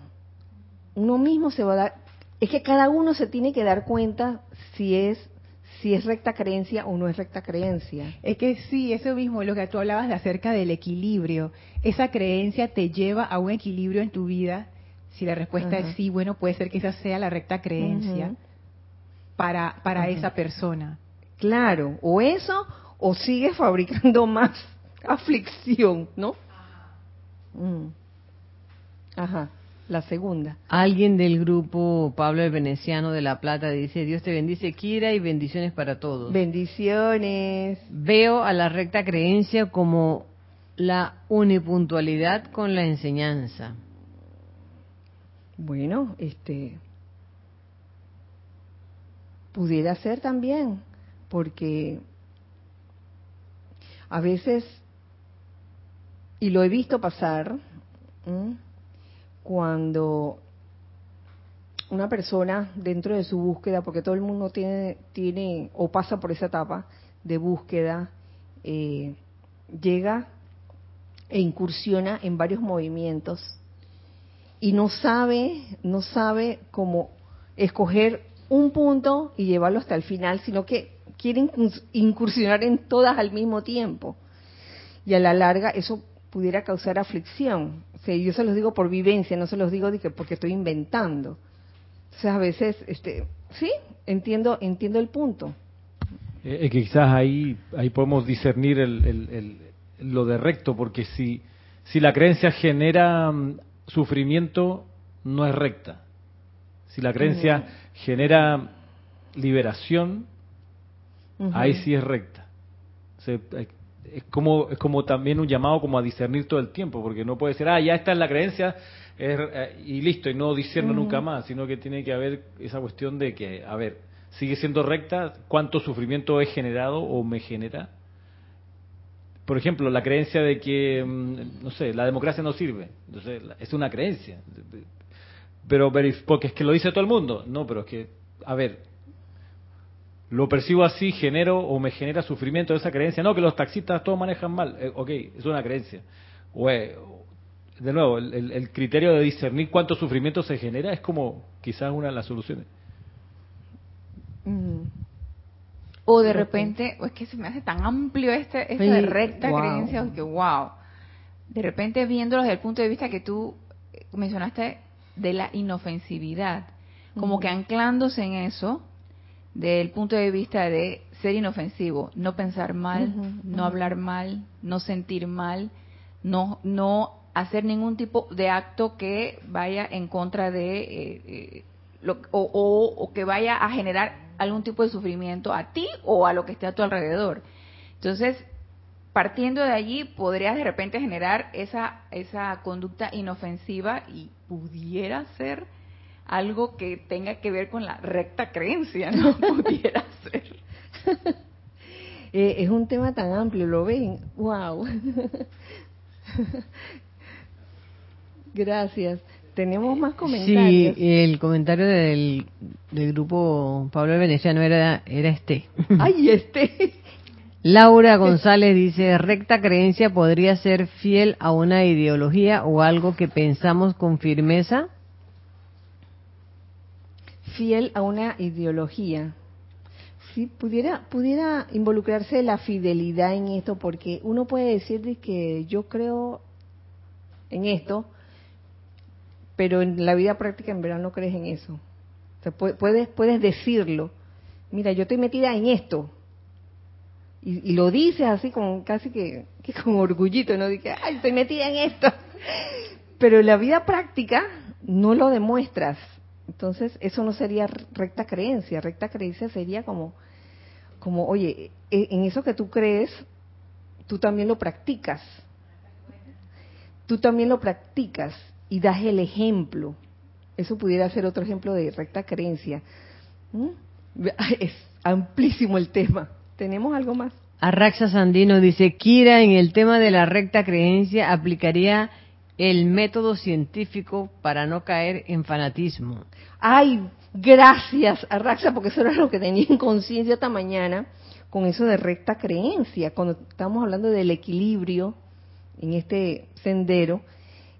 Uno mismo se va a dar. Es que cada uno se tiene que dar cuenta si es si es recta creencia o no es recta creencia. Es que sí, eso mismo, lo que tú hablabas de acerca del equilibrio. Esa creencia te lleva a un equilibrio en tu vida. Si la respuesta es sí, bueno, puede ser que esa sea la recta creencia para, para esa persona. Claro, o eso o sigue fabricando más aflicción, ¿no? Mm. Ajá, la segunda. Alguien del grupo Pablo el Veneciano de La Plata dice, Dios te bendice, Kira, y bendiciones para todos. Bendiciones. Veo a la recta creencia como la unipuntualidad con la enseñanza. Bueno, este pudiera ser también, porque a veces, y lo he visto pasar, ¿m? Cuando una persona dentro de su búsqueda, porque todo el mundo tiene, tiene o pasa por esa etapa de búsqueda, eh, llega e incursiona en varios movimientos y no sabe, no sabe cómo escoger un punto y llevarlo hasta el final, sino que quiere incurs- incursionar en todas al mismo tiempo. Y a la larga eso pudiera causar aflicción. O sea, yo se los digo por vivencia, no se los digo de que porque estoy inventando. O sea, a veces, este, sí, entiendo, entiendo el punto. Eh, eh, que quizás ahí, ahí podemos discernir el, el- el- lo de recto, porque si, si la creencia genera mm, sufrimiento, no es recta. Si la creencia genera liberación, ahí sí es recta. O sea, eh, es como es como también un llamado como a discernir todo el tiempo, porque no puede ser, ah, ya está en la creencia es, eh, y listo, y no discerno Ujú. nunca más, sino que tiene que haber esa cuestión de que, a ver, sigue siendo recta, cuánto sufrimiento he generado o me genera. Por ejemplo, la creencia de que, mm, no sé, la democracia no sirve, entonces es una creencia. Pero porque es que lo dice todo el mundo, no, pero es que, a ver, lo percibo así, genero o me genera sufrimiento esa creencia. No, que los taxistas todos manejan mal. Eh, ok, es una creencia. O, eh, de nuevo, el, el- el criterio de discernir cuánto sufrimiento se genera es como quizás una de las soluciones. Ujú. O de repente, o es que se me hace tan amplio este, esta Sí, recta wow. creencia, que wow. De repente viéndolo desde el punto de vista que tú eh, mencionaste de la inofensividad, como Ujú. que anclándose en eso, del punto de vista de ser inofensivo, no pensar mal, no hablar mal, no sentir mal, no, no hacer ningún tipo de acto que vaya en contra de eh, eh, lo, o, o- o que vaya a generar algún tipo de sufrimiento a ti o a lo que esté a tu alrededor. Entonces, partiendo de allí, podrías de repente generar esa, esa conducta inofensiva y pudiera ser algo que tenga que ver con la recta creencia, ¿no? pudiera ser. Eh, es un tema tan amplio, ¿lo ven? ¡Wow! Gracias. Tenemos más Sí, comentarios. el comentario del, del grupo Pablo Veneciano era, era este. ¡Ay, este! Laura González dice, recta creencia podría ser fiel a una ideología o algo que pensamos con firmeza. Fiel a una ideología. Sí, pudiera, pudiera involucrarse la fidelidad en esto, porque uno puede decir de que yo creo en esto, pero en la vida práctica en verdad no crees en eso. O sea, pu- puedes, puedes decirlo. Mira, yo estoy metida en esto. Y, lo dices así como casi que, con orgullito, ¿no? Dice, ay, estoy metida en esto. Pero en la vida práctica no lo demuestras. Entonces, eso no sería recta creencia. Recta creencia sería como, como, oye, e- en eso que tú crees, tú también lo practicas. Tú también lo practicas y das el ejemplo. eso pudiera ser otro ejemplo de recta creencia. ¿Mm? Es amplísimo el tema. ¿Tenemos algo más? Arraxa Sandino dice, Kira, en el tema de la recta creencia aplicaría el método científico para no caer en fanatismo. Ay, gracias, Arraxa, porque eso era lo que tenía en conciencia esta mañana con eso de recta creencia, cuando estamos hablando del equilibrio en este sendero,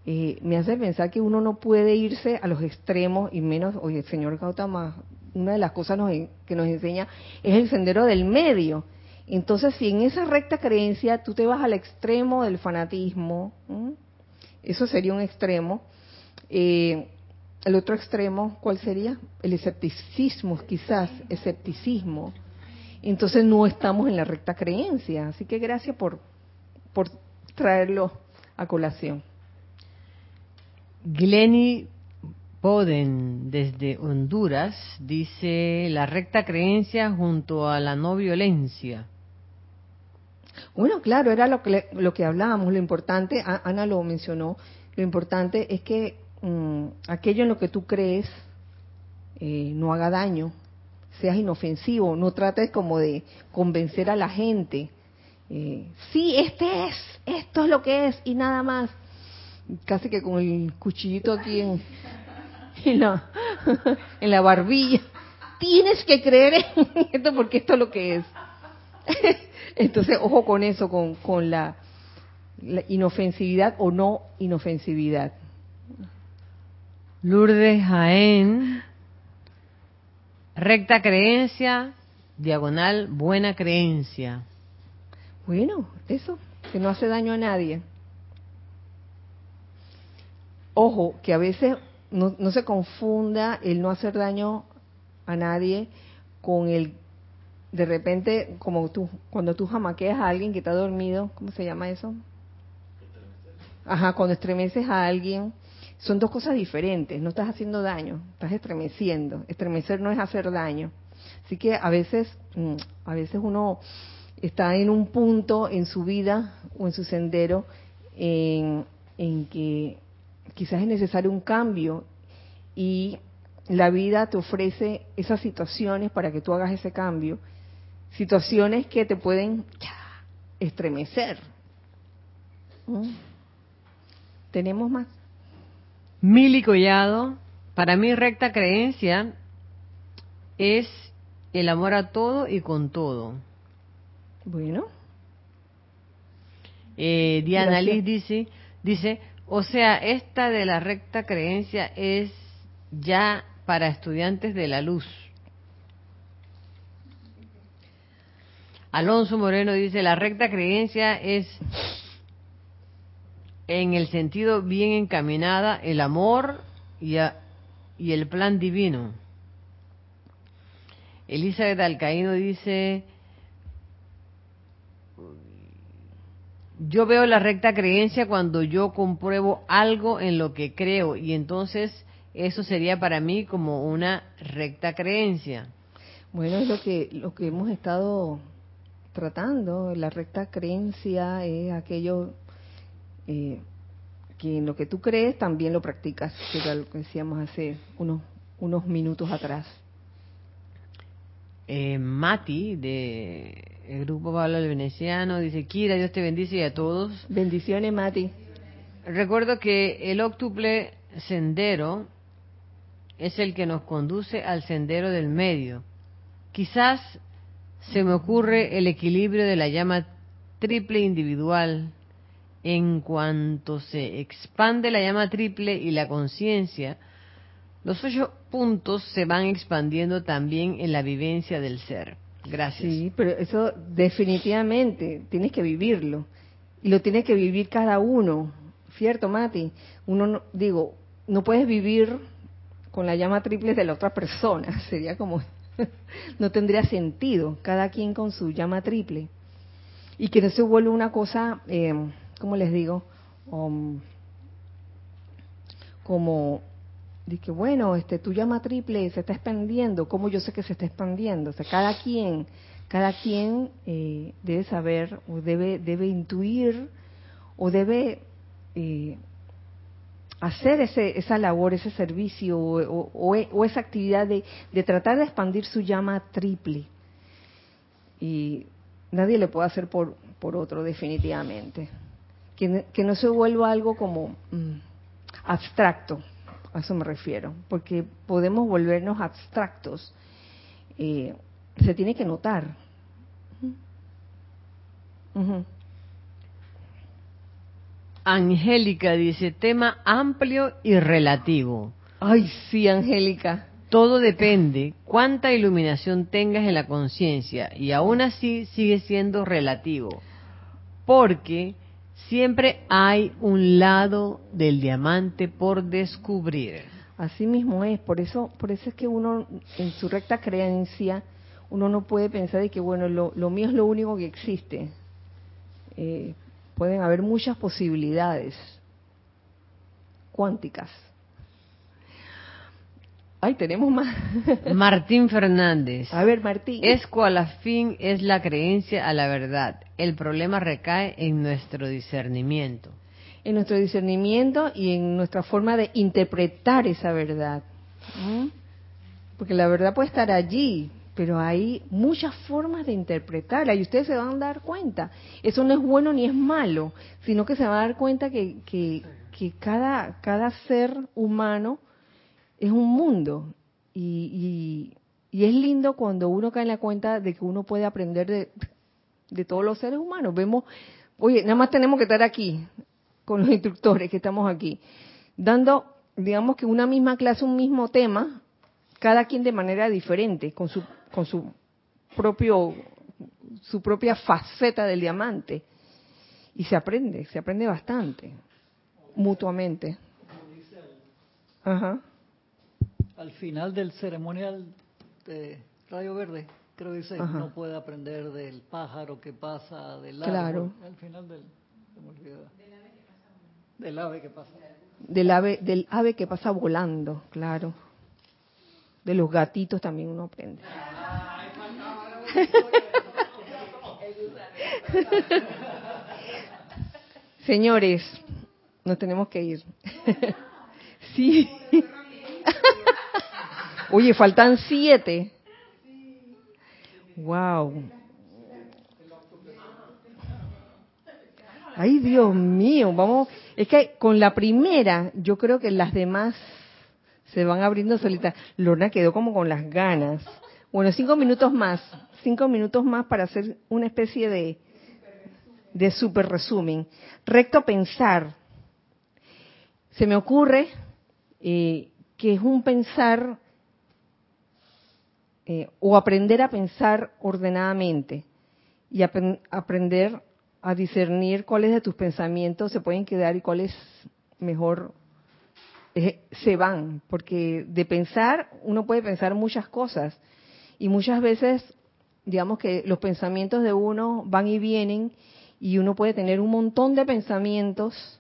eh, me hace pensar que uno no puede irse a los extremos y menos, oye, el señor Gautama, una de las cosas que nos enseña es el sendero del medio. Entonces, si en esa recta creencia tú te vas al extremo del fanatismo, eso sería un extremo. Eh, el otro extremo, ¿cuál sería? El escepticismo, quizás, escepticismo entonces no estamos en la recta creencia. Así que gracias por, por traerlo a colación. Glenny Poden, desde Honduras, dice la recta creencia junto a la no violencia. Bueno, claro, era lo que, lo que hablábamos. Lo importante, Ana lo mencionó, lo importante es que mm, aquello en lo que tú crees eh, no haga daño, seas inofensivo, no trates como de convencer a la gente. Eh, sí, este es, esto es lo que es y nada más. Casi que con el cuchillito aquí en, la, en la barbilla. Tienes que creer en esto porque esto es lo que es. Entonces, ojo con eso, con, con la, la inofensividad o no inofensividad. Lourdes Jaén Recta creencia, diagonal, buena creencia. Bueno, eso, que no hace daño a nadie. Ojo, que a veces no, no se confunda el no hacer daño a nadie con el de repente, como tú, cuando tú jamaqueas a alguien que está dormido, ¿cómo se llama eso? Ajá, cuando estremeces a alguien, son dos cosas diferentes, no estás haciendo daño, estás estremeciendo. Estremecer no es hacer daño. Así que a veces, mm, a veces uno está en un punto en su vida o en su sendero en, en que quizás es necesario un cambio y la vida te ofrece esas situaciones para que tú hagas ese cambio. Situaciones que te pueden estremecer. ¿Mm? ¿Tenemos más? Mili Collado, para mí recta creencia es el amor a todo y con todo. Bueno. Eh, Diana Liz dice, dice, o sea, esta de la recta creencia es ya para estudiantes de la luz. Alonso Moreno dice, la recta creencia es en el sentido bien encaminada el amor y, y el plan divino. Elizabeth Alcaíno dice, yo veo la recta creencia cuando yo compruebo algo en lo que creo y entonces eso sería para mí como una recta creencia. Bueno, es lo que lo que hemos estado tratando. La recta creencia es aquello eh, que en lo que tú crees también lo practicas, que era lo que decíamos hace unos, unos minutos atrás. Eh, Mati, de el Grupo Pablo el Veneciano, dice, Kira, Dios te bendice y a todos. Bendiciones, Mati. Recuerdo que el octuple sendero es el que nos conduce al sendero del medio. Quizás se me ocurre el equilibrio de la llama triple individual en cuanto se expande la llama triple y la conciencia, los ocho puntos se van expandiendo también en la vivencia del ser. Gracias. Sí, pero eso definitivamente tienes que vivirlo. Y lo tienes que vivir cada uno. ¿Cierto, Mati? Uno, no, digo, no puedes vivir con la llama triple de la otra persona. Sería como, no tendría sentido. Cada quien con su llama triple. Y que no se vuelva una cosa eh, ¿cómo les digo? Um, como que bueno, este, tu llama triple se está expandiendo, ¿cómo yo sé que se está expandiendo? O sea, cada quien, cada quien eh, debe saber o debe, debe intuir o debe eh, hacer ese, esa labor, ese servicio o, esa actividad de, tratar de expandir su llama triple. Y nadie le puede hacer por, por otro, definitivamente. Que, no se vuelva algo como mm, abstracto, a eso me refiero, porque podemos volvernos abstractos. Eh, se tiene que notar. Angélica dice, tema amplio y relativo. Ay, sí, Angélica. Todo depende cuánta iluminación tengas en la conciencia y aún así sigue siendo relativo. Porque siempre hay un lado del diamante por descubrir. Así mismo es, por eso, por eso es que uno en su recta creencia, uno no puede pensar de que bueno, lo, mío es lo único que existe. Eh, pueden haber muchas posibilidades cuánticas. Ay, tenemos más. Martín Fernández. A ver, Martín. Es cual a fin es la creencia a la verdad. El problema recae en nuestro discernimiento. En nuestro discernimiento y en nuestra forma de interpretar esa verdad. Porque la verdad puede estar allí, pero hay muchas formas de interpretarla y ustedes se van a dar cuenta. Eso no es bueno ni es malo, sino que se van a dar cuenta que, que, cada, cada ser humano es un mundo y, y, es lindo cuando uno cae en la cuenta de que uno puede aprender de, de todos los seres humanos. Vemos, oye, nada más tenemos que estar aquí con los instructores que estamos aquí, dando, digamos que una misma clase, un mismo tema, cada quien de manera diferente, con su con su propio su propia faceta del diamante y se aprende, se aprende bastante mutuamente. Ajá. Al final del ceremonial de Rayo Verde, creo que dice, no puede aprender del pájaro que pasa, del claro. Al final del, del ave que pasa. Del ave, del ave que pasa volando, claro. De los gatitos también uno aprende. Señores, nos tenemos que ir. sí. Oye, faltan siete. Wow. Ay, Dios mío, vamos. Es que con la primera, yo creo que las demás se van abriendo solitas. Lorna quedó como con las ganas. Bueno, cinco minutos más, cinco minutos más para hacer una especie de, de super resumen. Recto pensar. Se me ocurre eh, que es un pensar eh, o aprender a pensar ordenadamente y aprender a discernir cuáles de tus pensamientos se pueden quedar y cuáles mejor se van, porque de pensar uno puede pensar muchas cosas. Y muchas veces, digamos que los pensamientos de uno van y vienen y uno puede tener un montón de pensamientos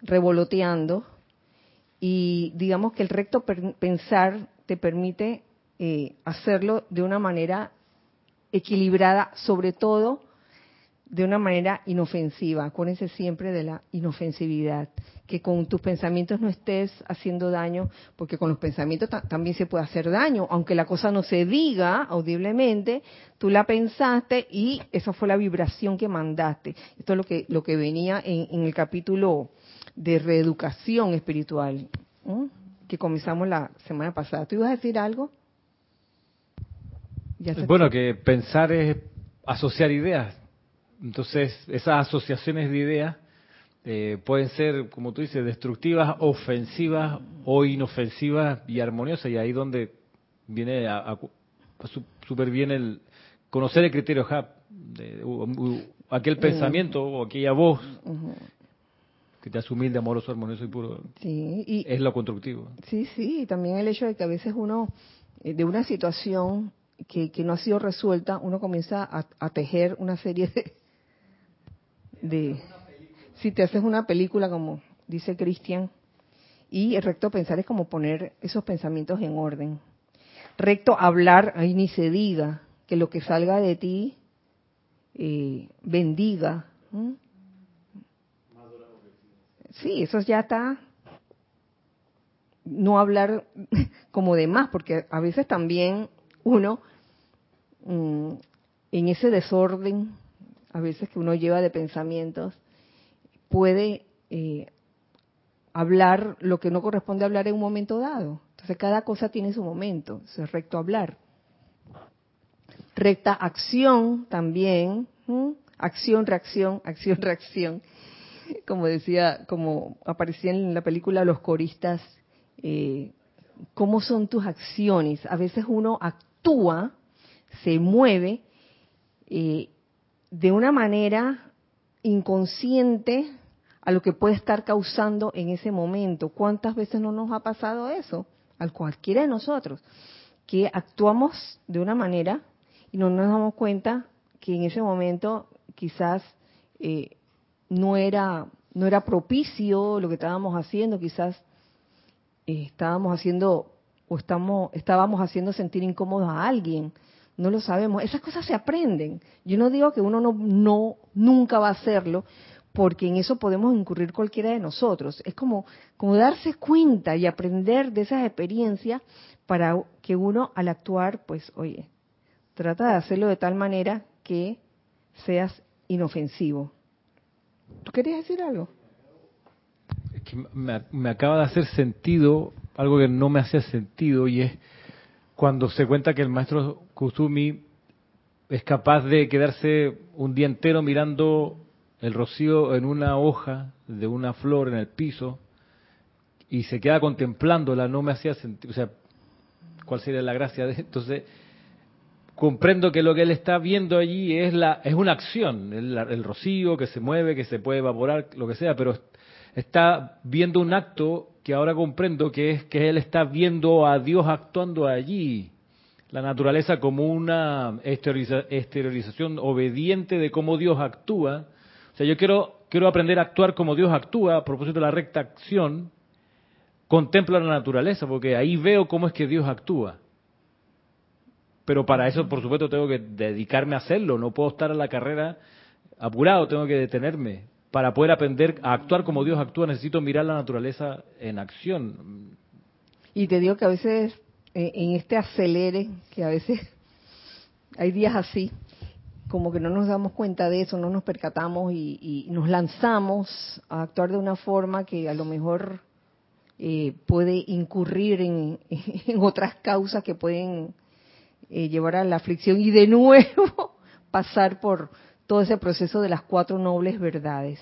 revoloteando y digamos que el recto pensar te permite eh, hacerlo de una manera equilibrada, sobre todo de una manera inofensiva. Acuérdense siempre de la inofensividad, que con tus pensamientos no estés haciendo daño, porque con los pensamientos también se puede hacer daño, aunque la cosa no se diga audiblemente, tú la pensaste y esa fue la vibración que mandaste. Esto es lo que, lo que venía en, el capítulo de reeducación espiritual, que comenzamos la semana pasada. ¿Tú ibas a decir algo? bueno, que pensar es asociar ideas entonces, esas asociaciones de ideas eh, pueden ser, como tú dices, destructivas, ofensivas o inofensivas y armoniosas. Y ahí donde viene a, súper bien el conocer el criterio HAP, de, aquel pensamiento o aquella voz que te hace humilde, amoroso, armonioso y puro. Sí, es lo constructivo. Sí, sí, y también el hecho de que a veces uno, eh, de una situación que, que no ha sido resuelta, uno comienza a, a tejer una serie de, de si te haces una película como dice Cristian y el recto pensar es como poner esos pensamientos en orden. Recto hablar, ahí ni se diga, que lo que salga de ti eh, bendiga. Sí, eso ya está no hablar como de más, porque a veces también uno, mm, en ese desorden, a veces que uno lleva de pensamientos, puede eh, hablar lo que no corresponde hablar en un momento dado. Entonces cada cosa tiene su momento, es recto hablar. Recta acción también, acción, reacción, acción, reacción. Como decía, como aparecía en la película Los coristas, eh, ¿cómo son tus acciones? A veces uno actúa, se mueve eh, de una manera inconsciente a lo que puede estar causando en ese momento. ¿Cuántas veces no nos ha pasado eso? A cualquiera de nosotros, que actuamos de una manera y no nos damos cuenta que en ese momento quizás eh, no era no era propicio lo que estábamos haciendo, quizás eh, estábamos haciendo o estamos estábamos haciendo sentir incómodo a alguien, no lo sabemos. Esas cosas se aprenden. Yo no digo que uno no, no nunca va a hacerlo, porque en eso podemos incurrir cualquiera de nosotros. Es como, como darse cuenta y aprender de esas experiencias para que uno al actuar, pues, oye, trata de hacerlo de tal manera que seas inofensivo. ¿Tú querías decir algo? Es que me, me acaba de hacer sentido algo que no me hacía sentido y es cuando se cuenta que el maestro Kusumi es capaz de quedarse un día entero mirando el rocío en una hoja de una flor en el piso y se queda contemplándola, no me hacía sentir, o sea, ¿cuál sería la gracia de entonces? Comprendo que lo que él está viendo allí es la es una acción, el, rocío que se mueve, que se puede evaporar, lo que sea, pero está viendo un acto que ahora comprendo que es que él está viendo a Dios actuando allí, la naturaleza como una exteriorización obediente de cómo Dios actúa sea, yo quiero, quiero aprender a actuar como Dios actúa, a propósito de la recta acción, contemplo la naturaleza, porque ahí veo cómo es que Dios actúa. Pero para eso, por supuesto, tengo que dedicarme a hacerlo, no puedo estar en la carrera apurado, tengo que detenerme. Para poder aprender a actuar como Dios actúa, necesito mirar la naturaleza en acción. Y te digo que a veces, eh, en este acelere, que a veces hay días así, como que no nos damos cuenta de eso, no nos percatamos y, nos lanzamos a actuar de una forma que a lo mejor eh, puede incurrir en, otras causas que pueden eh, llevar a la aflicción y de nuevo pasar por todo ese proceso de las cuatro nobles verdades.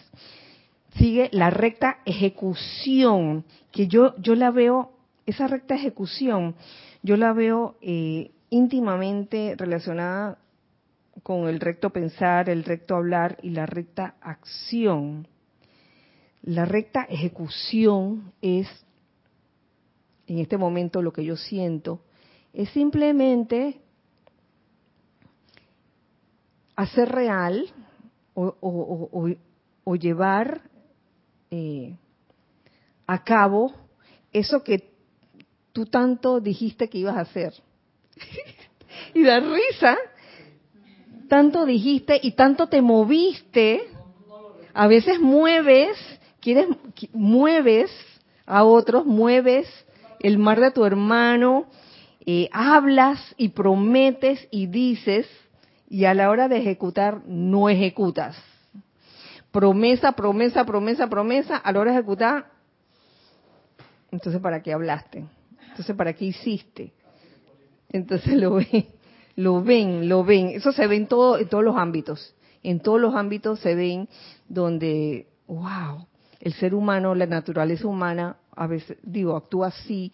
Sigue la recta ejecución, que yo, yo la veo, esa recta ejecución, yo la veo eh, íntimamente relacionada con el recto pensar, el recto hablar y la recta acción. La recta ejecución es, en este momento lo que yo siento, es simplemente hacer real o, llevar eh, a cabo eso que tú tanto dijiste que ibas a hacer. y da risa tanto dijiste y tanto te moviste, a veces mueves, quieres, mueves a otros, mueves el mar de tu hermano, eh, hablas y prometes y dices, y a la hora de ejecutar no ejecutas. Promesa, promesa, promesa, promesa, a la hora de ejecutar, entonces ¿para qué hablaste? Entonces ¿para qué hiciste? Entonces lo ves lo ven, lo ven. Eso se ve en, todo, en todos los ámbitos. En todos los ámbitos se ven donde, wow, el ser humano, la naturaleza humana, a veces, digo, actúa así,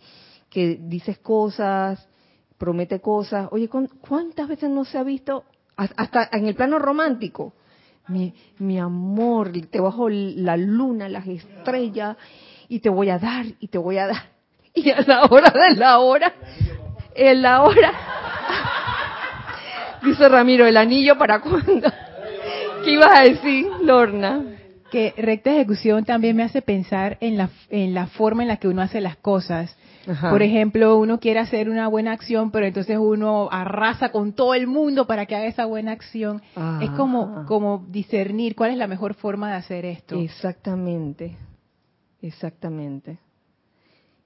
que dices cosas, promete cosas. Oye, ¿cuántas veces no se ha visto, hasta en el plano romántico? Mi, mi amor, te bajo la luna, las estrellas, y te voy a dar, y te voy a dar. Y a la hora de la hora, en la hora Dice Ramiro, ¿el anillo para cuándo? ¿Qué ibas a decir, Lorna? Que recta ejecución también me hace pensar en la, en la forma en la que uno hace las cosas. Por ejemplo, uno quiere hacer una buena acción, pero entonces uno arrasa con todo el mundo para que haga esa buena acción. Es como, ah. como discernir cuál es la mejor forma de hacer esto. Exactamente, exactamente.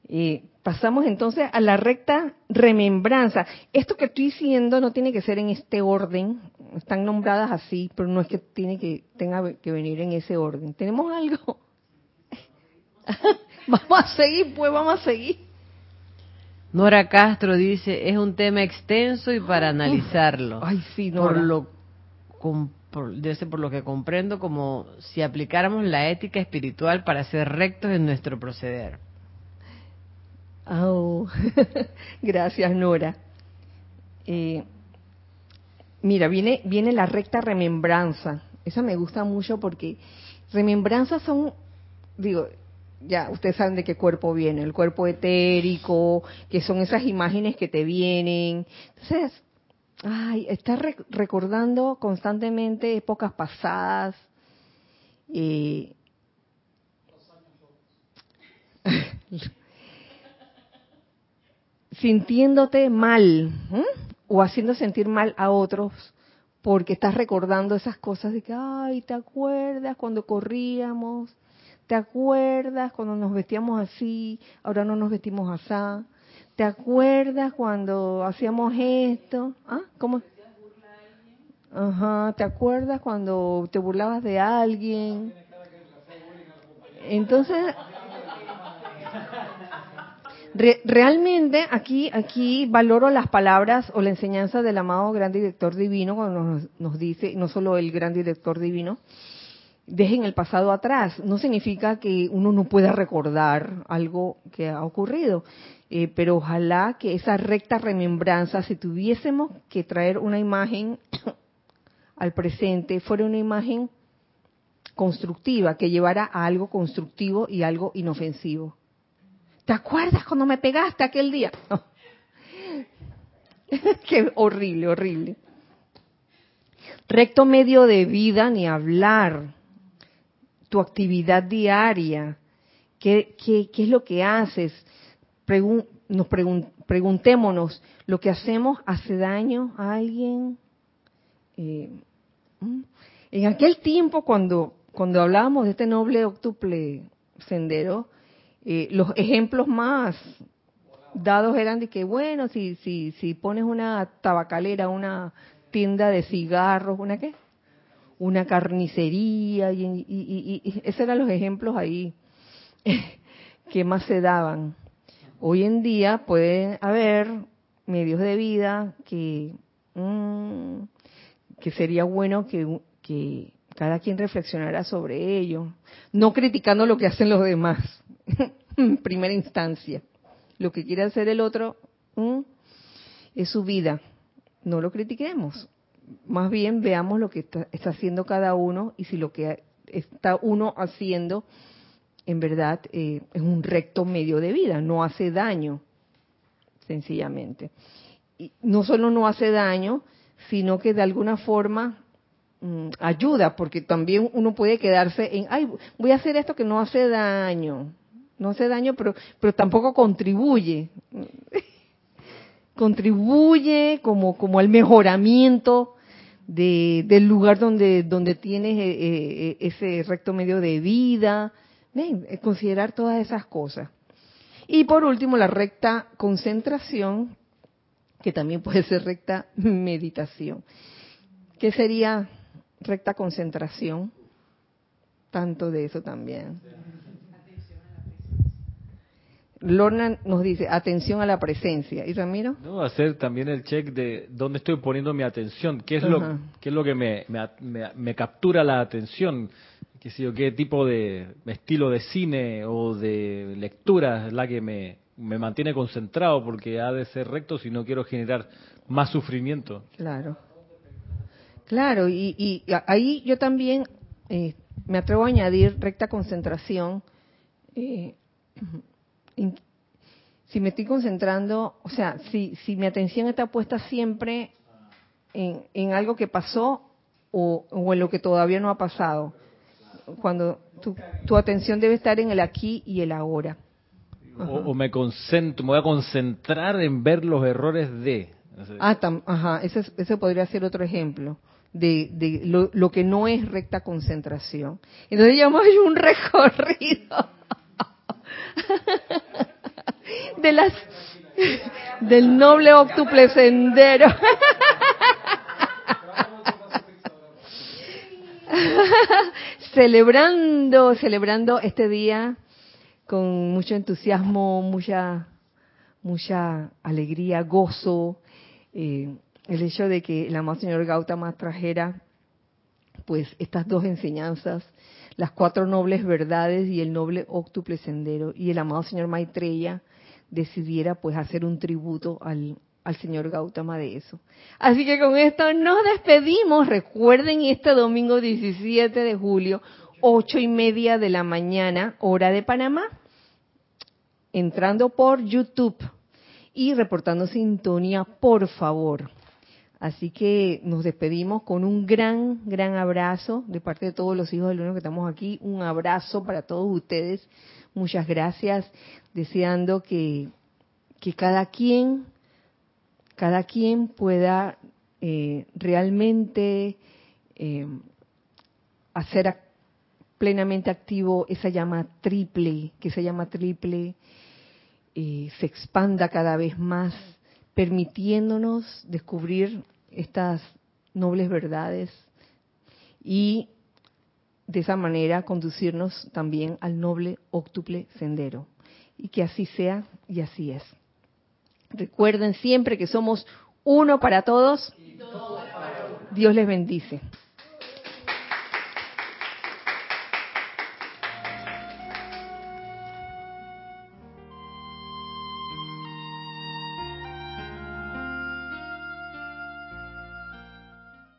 Y pasamos entonces a la recta remembranza. Esto que estoy diciendo no tiene que ser en este orden, están nombradas así, pero no es que tiene que tenga que venir en ese orden. ¿Tenemos algo? vamos a seguir, pues vamos a seguir. Nora Castro dice, es un tema extenso y para analizarlo. Ay, sí, Nora. Por lo, por, por lo que comprendo, como si aplicáramos la ética espiritual para ser rectos en nuestro proceder. Oh, gracias, Nora. Eh, mira, viene, viene la recta remembranza. Esa me gusta mucho porque remembranzas son, digo, ya ustedes saben de qué cuerpo viene, el cuerpo etérico, que son esas imágenes que te vienen. Entonces, ay, estás recordando constantemente épocas pasadas. Eh, sintiéndote mal o haciendo sentir mal a otros porque estás recordando esas cosas de que, ay, ¿te acuerdas cuando corríamos? ¿Te acuerdas cuando nos vestíamos así? Ahora no nos vestimos así. ¿Te acuerdas cuando hacíamos esto? ¿Ah? ¿Cómo? Ajá, ¿te acuerdas cuando te burlabas de alguien? Entonces, realmente aquí, aquí valoro las palabras o la enseñanza del amado gran director divino cuando nos, nos dice, no solo el gran director divino, dejen el pasado atrás. No significa que uno no pueda recordar algo que ha ocurrido, eh, pero ojalá que esa recta remembranza, si tuviésemos que traer una imagen al presente, fuera una imagen constructiva, que llevara a algo constructivo y algo inofensivo. ¿Te acuerdas cuando me pegaste aquel día? Qué horrible, horrible. Recto medio de vida, ni hablar tu actividad diaria, qué, es lo que haces. nos preguntémonos, ¿lo que hacemos hace daño a alguien? Eh, en aquel tiempo, cuando, cuando hablábamos de este noble octuple sendero, eh, los ejemplos más dados eran de que, bueno, si, si, si pones una tabacalera, una tienda de cigarros, ¿una qué? Una carnicería, y, esos eran los ejemplos ahí que más se daban. Hoy en día pueden haber medios de vida que, mm, que sería bueno que, que cada quien reflexionara sobre ello, no criticando lo que hacen los demás, en primera instancia. Lo que quiere hacer el otro mm, es su vida, no lo critiquemos más bien veamos lo que está, haciendo cada uno y si lo que está uno haciendo en verdad eh, es un recto medio de vida, no hace daño, sencillamente. Y no solo no hace daño, sino que de alguna forma mm, ayuda, porque también uno puede quedarse en, ay, voy a hacer esto que no hace daño, no hace daño, pero, pero tampoco contribuye. contribuye como, como al mejoramiento de, del lugar donde, donde tienes eh, eh, ese recto medio de vida. Eh, considerar todas esas cosas. Y por último, la recta concentración, que también puede ser recta meditación. ¿Qué sería recta concentración? Tanto de eso también. Lorna nos dice, atención a la presencia. ¿Y Ramiro? No, hacer también el check de dónde estoy poniendo mi atención, qué es lo, qué es lo que me, me, captura la atención, qué, sé yo, qué tipo de estilo de cine o de lectura es la que me, me mantiene concentrado, porque ha de ser recto si no quiero generar más sufrimiento. Claro. Claro, y, y ahí yo también eh, me atrevo a añadir recta concentración. Eh, si me estoy concentrando, o sea, si, si mi atención está puesta siempre en, en algo que pasó o, en lo que todavía no ha pasado, cuando tu, tu atención debe estar en el aquí y el ahora. O, me concentro, me voy a concentrar en ver los errores de. Ah, ajá, ese, ese podría ser otro ejemplo de, de lo, lo, que no es recta concentración. Entonces ya hemos hecho un recorrido de las del noble octuple sendero. celebrando, celebrando este día con mucho entusiasmo, mucha, mucha alegría, gozo, eh, el hecho de que el amado señor Gautama trajera pues estas dos enseñanzas, las cuatro nobles verdades y el noble octuple sendero, y el amado señor Maitreya decidiera pues hacer un tributo al, al señor Gautama de eso. Así que con esto nos despedimos. Recuerden este domingo 17 de julio, ocho y media de la mañana, hora de Panamá, entrando por YouTube y reportando sintonía, por favor. Así que nos despedimos con un gran, gran abrazo de parte de todos los hijos del uno que estamos aquí. Un abrazo para todos ustedes. Muchas gracias. Deseando que, que cada quien, cada quien pueda eh, realmente eh, hacer plenamente activo esa llama triple, que esa llama triple eh, se expanda cada vez más permitiéndonos descubrir estas nobles verdades y de esa manera conducirnos también al noble octuple sendero. Y que así sea y así es. Recuerden siempre que somos uno para todos. Dios les bendice.